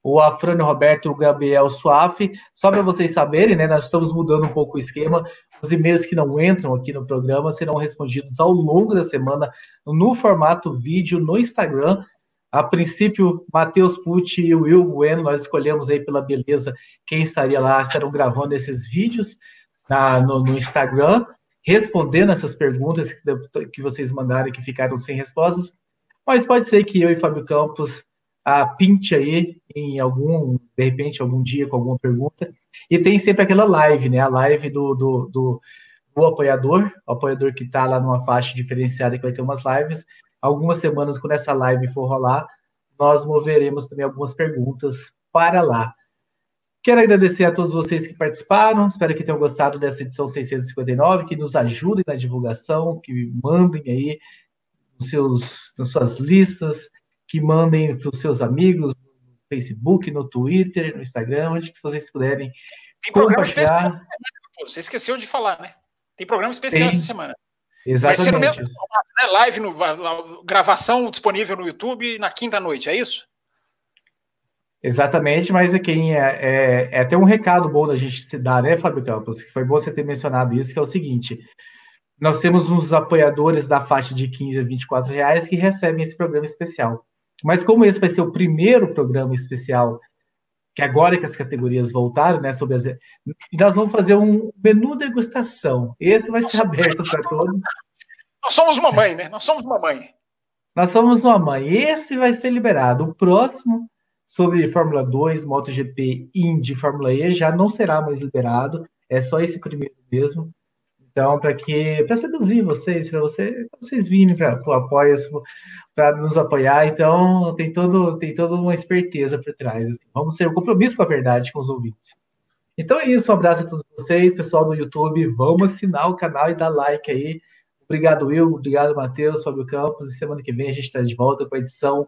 o Afrânio Roberto, o Gabriel Suafe. Só para vocês saberem, né, nós estamos mudando um pouco o esquema. Os e-mails que não entram aqui no programa serão respondidos ao longo da semana no formato vídeo no Instagram. A princípio, Matheus Pucci e o Will Bueno, nós escolhemos aí pela beleza quem estaria lá, estarão gravando esses vídeos na, no, no Instagram, respondendo essas perguntas que, vocês mandaram que ficaram sem respostas. Mas pode ser que eu e Fábio Campos a pinte aí em algum, de repente, algum dia com alguma pergunta. E tem sempre aquela live, né? A live do, do, do, do apoiador, o apoiador que está lá numa faixa diferenciada que vai ter umas lives. Algumas semanas, quando essa live for rolar, nós moveremos também algumas perguntas para lá. Quero agradecer a todos vocês que participaram, espero que tenham gostado dessa edição 659, que nos ajudem na divulgação, que mandem aí nos seus, nas suas listas, que mandem para os seus amigos no Facebook, no Twitter, no Instagram, onde que vocês puderem Tem programa especial. Você esqueceu de falar, né? Tem programa especial Tem. essa semana. Exatamente. Vai ser no mesmo formato, né? Live, no, gravação disponível no YouTube na quinta-noite, é isso? Exatamente, mas é quem é, é, é, até um recado bom da gente se dar, né, Fábio Campos? Que foi bom você ter mencionado isso, que é o seguinte: nós temos uns apoiadores da faixa de 15 a 24 reais que recebem esse programa especial. Mas como esse vai ser o primeiro programa especial, que agora que as categorias voltaram, né, sobre as... nós vamos fazer um menu degustação. Esse vai ser aberto para todos. Nós somos uma mãe, né? Nós somos uma mãe. Nós somos uma mãe. Esse vai ser liberado. O próximo sobre Fórmula 2, MotoGP, Indy, Fórmula E já não será mais liberado. É só esse primeiro mesmo. Então, para que para seduzir vocês, para você, vocês virem para o apoio, para nos apoiar. Então, tem todo tem toda uma esperteza por trás. Assim. Vamos ter um compromisso com a verdade com os ouvintes. Então é isso, um abraço a todos vocês, pessoal do YouTube. Vamos assinar o canal e dar like aí. Obrigado, Will. Obrigado, Matheus, Fábio Campos. E semana que vem a gente está de volta com a edição